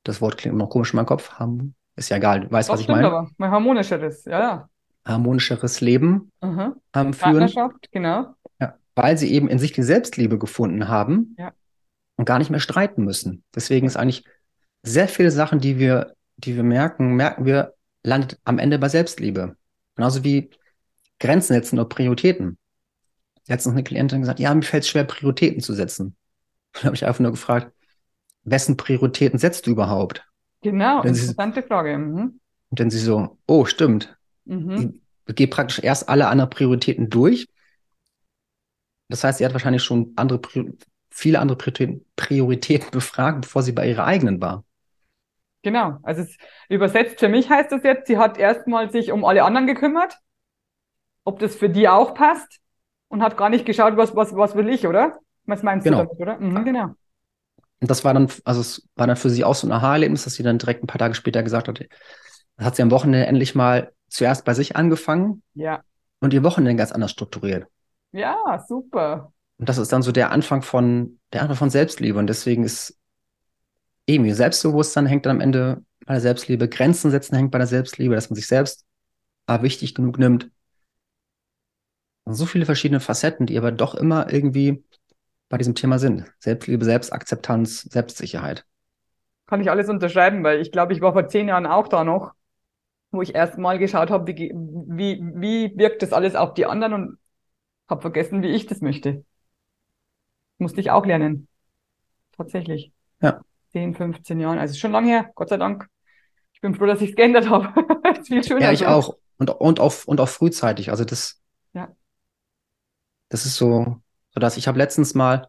das Wort klingt noch komisch in meinem Kopf, ist ja egal, du weißt, was ich meine. aber, mein harmonischeres, ja, ja. Harmonischeres Leben mhm. ähm, führen. Partnerschaft, genau. Ja, weil sie eben in sich die Selbstliebe gefunden haben ja. und gar nicht mehr streiten müssen. Deswegen ist eigentlich sehr viele Sachen, die wir, die wir merken, merken wir, landet am Ende bei Selbstliebe. Genauso wie Grenzen setzen oder Prioritäten. Letztens eine Klientin gesagt, ja, mir fällt es schwer, Prioritäten zu setzen. Dann habe ich einfach nur gefragt, wessen Prioritäten setzt du überhaupt? Genau, und interessante sie, Frage. Mhm. Und dann sie so, oh, stimmt. Mhm. Ich gehe praktisch erst alle anderen Prioritäten durch. Das heißt, sie hat wahrscheinlich schon andere, viele andere Prioritäten, Prioritäten befragt, bevor sie bei ihrer eigenen war. Genau, also es, übersetzt für mich heißt das jetzt, sie hat erstmal sich um alle anderen gekümmert ob das für die auch passt und hat gar nicht geschaut, was, was, was will ich, oder? Was meinst genau. du damit, oder? Mhm, genau. Und das war dann, also es war dann für sie auch so ein Aha-Erlebnis, dass sie dann direkt ein paar Tage später gesagt hat, das hat sie am Wochenende endlich mal zuerst bei sich angefangen. Ja. Und ihr Wochenende ganz anders strukturiert. Ja, super. Und das ist dann so der Anfang von, der Anfang von Selbstliebe. Und deswegen ist eben Selbstbewusstsein hängt dann am Ende bei der Selbstliebe, Grenzen setzen hängt bei der Selbstliebe, dass man sich selbst wichtig genug nimmt, so viele verschiedene Facetten, die aber doch immer irgendwie bei diesem Thema sind. Selbstliebe, Selbstakzeptanz, Selbstsicherheit. Kann ich alles unterschreiben, weil ich glaube, ich war vor zehn Jahren auch da noch, wo ich erst mal geschaut habe, wie, wie, wie wirkt das alles auf die anderen und habe vergessen, wie ich das möchte. Musste ich auch lernen. Tatsächlich. Ja. 10, 15 Jahren. Also schon lange her, Gott sei Dank. Ich bin froh, dass ich es geändert habe. viel schöner. Ja, ich auch. Und, und, auch, und auch frühzeitig. Also das, ja das ist so, Sodass ich habe letztens mal,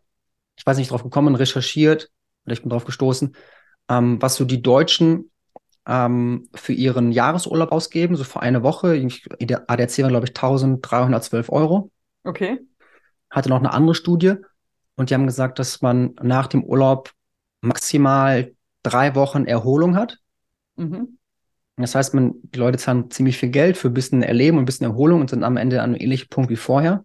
ich weiß nicht drauf gekommen, recherchiert, oder ich bin drauf gestoßen, ähm, was so die Deutschen ähm, für ihren Jahresurlaub ausgeben, so für eine Woche. Der ADAC war, glaube ich, 1312 Euro. Okay. Hatte noch eine andere Studie und die haben gesagt, dass man nach dem Urlaub maximal drei Wochen Erholung hat. Mhm. Das heißt, man, die Leute zahlen ziemlich viel Geld für ein bisschen Erleben und ein bisschen Erholung und sind am Ende an einem ähnlichen Punkt wie vorher.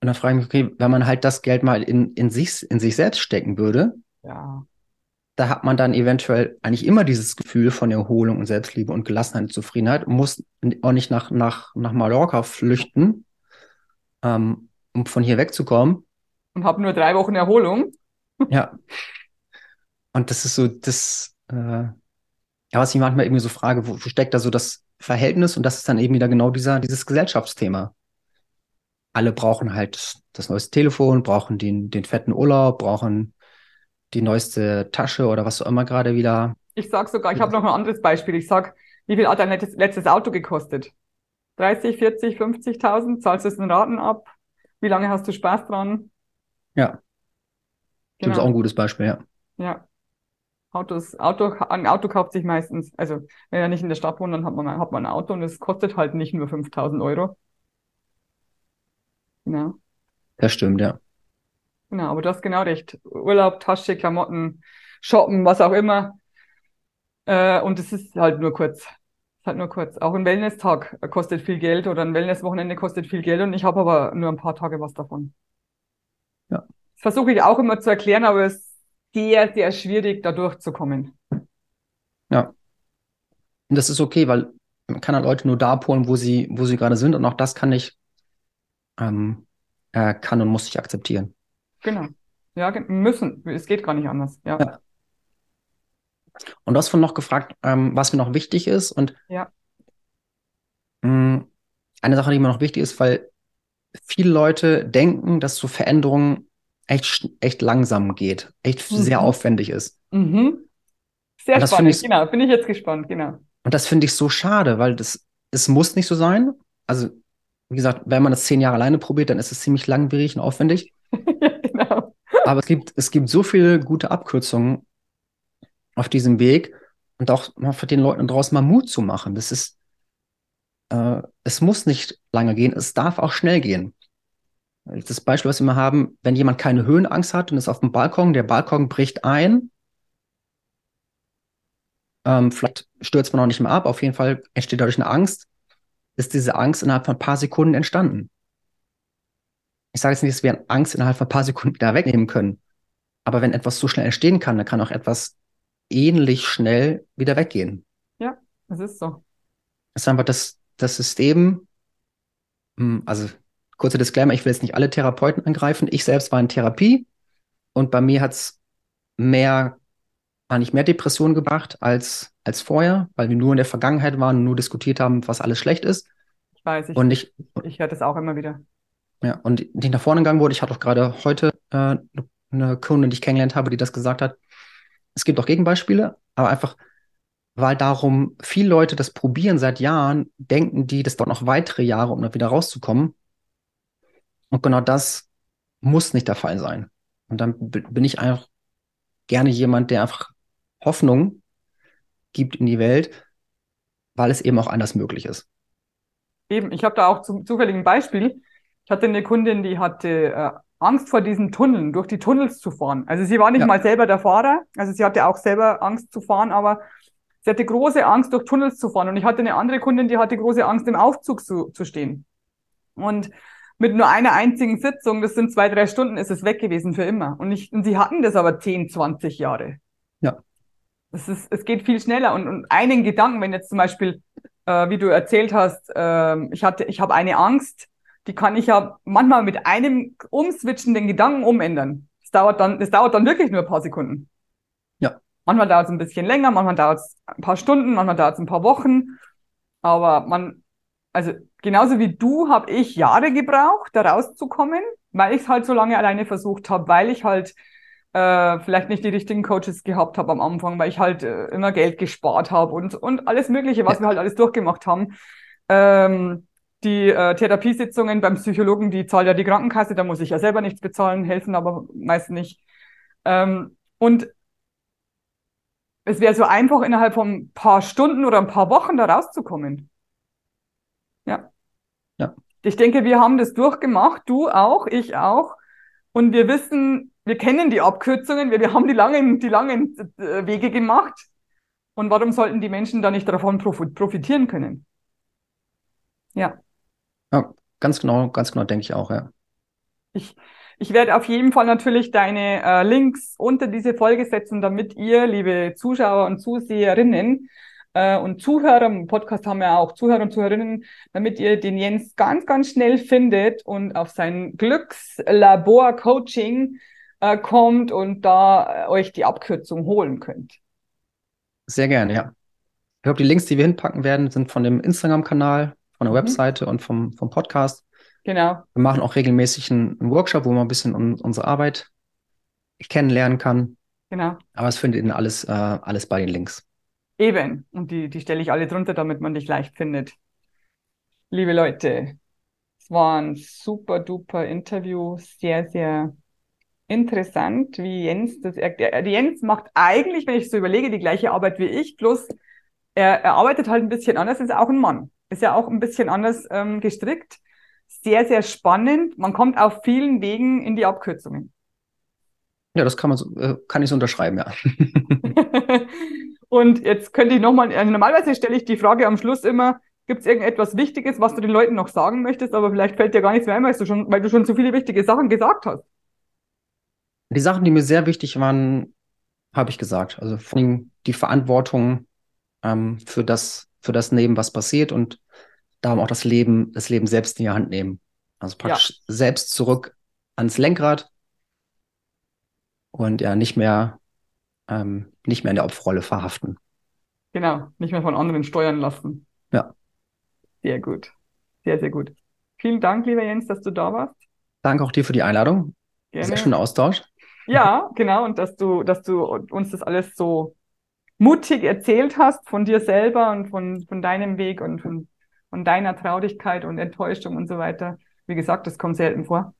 Und dann frage ich mich, okay, wenn man halt das Geld mal in, in, sich, in sich selbst stecken würde, ja. da hat man dann eventuell eigentlich immer dieses Gefühl von Erholung und Selbstliebe und Gelassenheit und Zufriedenheit und muss auch nicht nach, nach, nach Mallorca flüchten, ähm, um von hier wegzukommen. Und habe nur drei Wochen Erholung. Ja. Und das ist so, das, äh, ja, was ich manchmal irgendwie so frage, wo, wo steckt da so das Verhältnis? Und das ist dann eben wieder genau dieser, dieses Gesellschaftsthema. Alle brauchen halt das neueste Telefon, brauchen den, den fetten Urlaub, brauchen die neueste Tasche oder was auch immer gerade wieder. Ich sag sogar, ich habe noch ein anderes Beispiel. Ich sag, wie viel hat dein letztes, letztes Auto gekostet? 30, 40, 50.000? Zahlst du es in Raten ab? Wie lange hast du Spaß dran? Ja. Genau. Das ist auch ein gutes Beispiel, ja. Ja. Autos, Auto, ein Auto kauft sich meistens, also wenn er nicht in der Stadt wohnt, dann hat man, hat man ein Auto und es kostet halt nicht nur 5000 Euro. Genau. Das stimmt, ja. Genau, aber du hast genau recht. Urlaub, Tasche, Klamotten, Shoppen, was auch immer. Äh, und es ist halt nur kurz. ist halt nur kurz. Auch ein Wellness-Tag kostet viel Geld oder ein Wellness-Wochenende kostet viel Geld und ich habe aber nur ein paar Tage was davon. Ja. Das versuche ich auch immer zu erklären, aber es ist sehr, sehr schwierig, da durchzukommen. Ja. Und das ist okay, weil man kann halt Leute nur da abholen, wo sie, wo sie gerade sind und auch das kann ich, ähm, äh, kann und muss ich akzeptieren. Genau. Ja, müssen. Es geht gar nicht anders. Ja. ja. Und du hast von noch gefragt, ähm, was mir noch wichtig ist. Und ja. mh, mm, eine Sache, die mir noch wichtig ist, weil viele Leute denken, dass so Veränderungen echt, echt langsam geht, echt mhm. sehr aufwendig ist. Mhm. Sehr spannend, ich, genau. Bin ich jetzt gespannt, genau. Und das finde ich so schade, weil das, es muss nicht so sein. Also, wie gesagt, wenn man das zehn Jahre alleine probiert, dann ist es ziemlich langwierig und aufwendig. genau. Aber es gibt, es gibt so viele gute Abkürzungen auf diesem Weg und auch mal für den Leuten draußen mal Mut zu machen. Das ist, äh, es muss nicht lange gehen, es darf auch schnell gehen. Das Beispiel, was wir immer haben, wenn jemand keine Höhenangst hat und ist auf dem Balkon, der Balkon bricht ein, ähm, vielleicht stürzt man auch nicht mehr ab, auf jeden Fall entsteht dadurch eine Angst, ist diese Angst innerhalb von ein paar Sekunden entstanden ich sage jetzt nicht, dass wir Angst innerhalb von ein paar Sekunden wieder wegnehmen können. Aber wenn etwas so schnell entstehen kann, dann kann auch etwas ähnlich schnell wieder weggehen. Ja, es ist so. Es ist einfach das, das System, hm, also kurzer Disclaimer, ich will jetzt nicht alle Therapeuten angreifen. Ich selbst war in Therapie und bei mir hat es mehr, war nicht mehr Depressionen gebracht als, als vorher, weil wir nur in der Vergangenheit waren und nur diskutiert haben, was alles schlecht ist. Ich weiß, ich, und ich, ich höre das auch immer wieder. Ja, und die nach vorne gegangen wurde, ich hatte auch gerade heute äh, eine Kundin, die ich kennengelernt habe, die das gesagt hat. Es gibt auch Gegenbeispiele, aber einfach, weil darum viele Leute das probieren seit Jahren, denken die, das dauert noch weitere Jahre, um da wieder rauszukommen. Und genau das muss nicht der Fall sein. Und dann bin ich einfach gerne jemand, der einfach Hoffnung gibt in die Welt, weil es eben auch anders möglich ist. Eben, ich habe da auch zum zufälligen Beispiel. Ich hatte eine Kundin, die hatte äh, Angst vor diesen Tunneln, durch die Tunnels zu fahren. Also sie war nicht ja. mal selber der Fahrer, also sie hatte auch selber Angst zu fahren, aber sie hatte große Angst, durch Tunnels zu fahren. Und ich hatte eine andere Kundin, die hatte große Angst, im Aufzug zu, zu stehen. Und mit nur einer einzigen Sitzung, das sind zwei, drei Stunden, ist es weg gewesen für immer. Und, ich, und sie hatten das aber 10, 20 Jahre. Ja. Es, ist, es geht viel schneller. Und, und einen Gedanken, wenn jetzt zum Beispiel, äh, wie du erzählt hast, äh, ich hatte, ich habe eine Angst, die kann ich ja manchmal mit einem Umswitchen den Gedanken umändern. Das dauert dann, das dauert dann wirklich nur ein paar Sekunden. Ja. Manchmal dauert es ein bisschen länger, manchmal dauert es ein paar Stunden, manchmal dauert es ein paar Wochen. Aber man, also genauso wie du habe ich Jahre gebraucht, da rauszukommen, weil ich es halt so lange alleine versucht habe, weil ich halt äh, vielleicht nicht die richtigen Coaches gehabt habe am Anfang, weil ich halt äh, immer Geld gespart habe und, und alles Mögliche, was wir halt alles durchgemacht haben. Ähm, Die äh, Therapiesitzungen beim Psychologen, die zahlt ja die Krankenkasse, da muss ich ja selber nichts bezahlen, helfen aber meist nicht. Ähm, und es wäre so einfach, innerhalb von ein paar Stunden oder ein paar Wochen da rauszukommen. Ja. Ja. Ich denke, wir haben das durchgemacht, du auch, ich auch. Und wir wissen, wir kennen die Abkürzungen, wir, wir haben die langen, die langen äh, Wege gemacht. Und warum sollten die Menschen da nicht davon profitieren können? Ja. Ja, ganz genau, ganz genau denke ich auch, ja. Ich, ich werde auf jeden Fall natürlich deine äh, Links unter diese Folge setzen, damit ihr, liebe Zuschauer und Zuseherinnen äh, und Zuhörer, im Podcast haben wir auch Zuhörer und Zuhörerinnen, damit ihr den Jens ganz, ganz schnell findet und auf sein Glückslabor-Coaching äh, kommt und da äh, euch die Abkürzung holen könnt. Sehr gerne, ja. Ich glaube, die Links, die wir hinpacken werden, sind von dem Instagram-Kanal, von der mhm. Webseite und vom, vom Podcast. Genau. Wir machen auch regelmäßig einen, einen Workshop, wo man ein bisschen um, unsere Arbeit kennenlernen kann. Genau. Aber es findet ihr alles, äh, alles bei den Links. Eben. Und die, die stelle ich alle drunter, damit man dich leicht findet. Liebe Leute, es war ein super duper Interview. Sehr, sehr interessant, wie Jens das erklärt. Jens macht eigentlich, wenn ich so überlege, die gleiche Arbeit wie ich, bloß er, er arbeitet halt ein bisschen anders, ist auch ein Mann. Ist ja auch ein bisschen anders ähm, gestrickt. Sehr, sehr spannend. Man kommt auf vielen Wegen in die Abkürzungen. Ja, das kann man so, äh, kann ich so unterschreiben, ja. Und jetzt könnte ich nochmal, also normalerweise stelle ich die Frage am Schluss immer, gibt es irgendetwas Wichtiges, was du den Leuten noch sagen möchtest, aber vielleicht fällt dir gar nichts mehr ein, weil du schon, weil du schon so viele wichtige Sachen gesagt hast. Die Sachen, die mir sehr wichtig waren, habe ich gesagt. Also vor allem die Verantwortung ähm, für das, für das nehmen, was passiert und darum auch das Leben, das Leben selbst in die Hand nehmen. Also praktisch ja. selbst zurück ans Lenkrad und ja nicht mehr, ähm, nicht mehr in der Opferrolle verhaften. Genau, nicht mehr von anderen steuern lassen. Ja. Sehr gut. Sehr, sehr gut. Vielen Dank, lieber Jens, dass du da warst. Danke auch dir für die Einladung. Gerne. Sehr schöner Austausch. Ja, genau. Und dass du, dass du uns das alles so mutig erzählt hast von dir selber und von, von deinem Weg und von, von deiner Traurigkeit und Enttäuschung und so weiter. Wie gesagt, das kommt selten vor.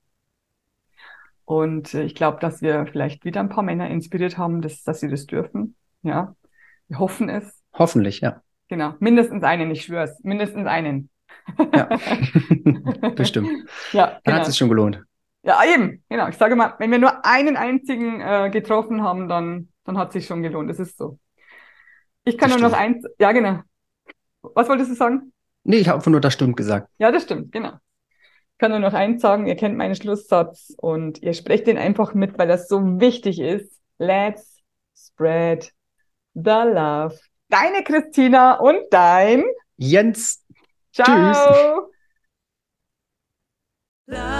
Und ich glaube, dass wir vielleicht wieder ein paar Männer inspiriert haben, dass, dass sie das dürfen. Ja, wir hoffen es. Hoffentlich, ja. Genau, mindestens einen, ich schwör's, mindestens einen. Ja, bestimmt. Ja, Dann genau. hat es sich schon gelohnt. Ja, eben, genau. Ich sage mal, wenn wir nur einen einzigen äh, getroffen haben, dann, dann hat es sich schon gelohnt. Das ist so. Ich kann das nur stimmt. noch eins, ja, genau. Was wolltest du sagen? Nee, ich habe einfach nur das stimmt gesagt. Ja, das stimmt, genau. Ich kann nur noch eins sagen, ihr kennt meinen Schlusssatz und ihr sprecht den einfach mit, weil das so wichtig ist. Let's spread the love. Deine Christina und dein Jens. Ciao. Tschüss.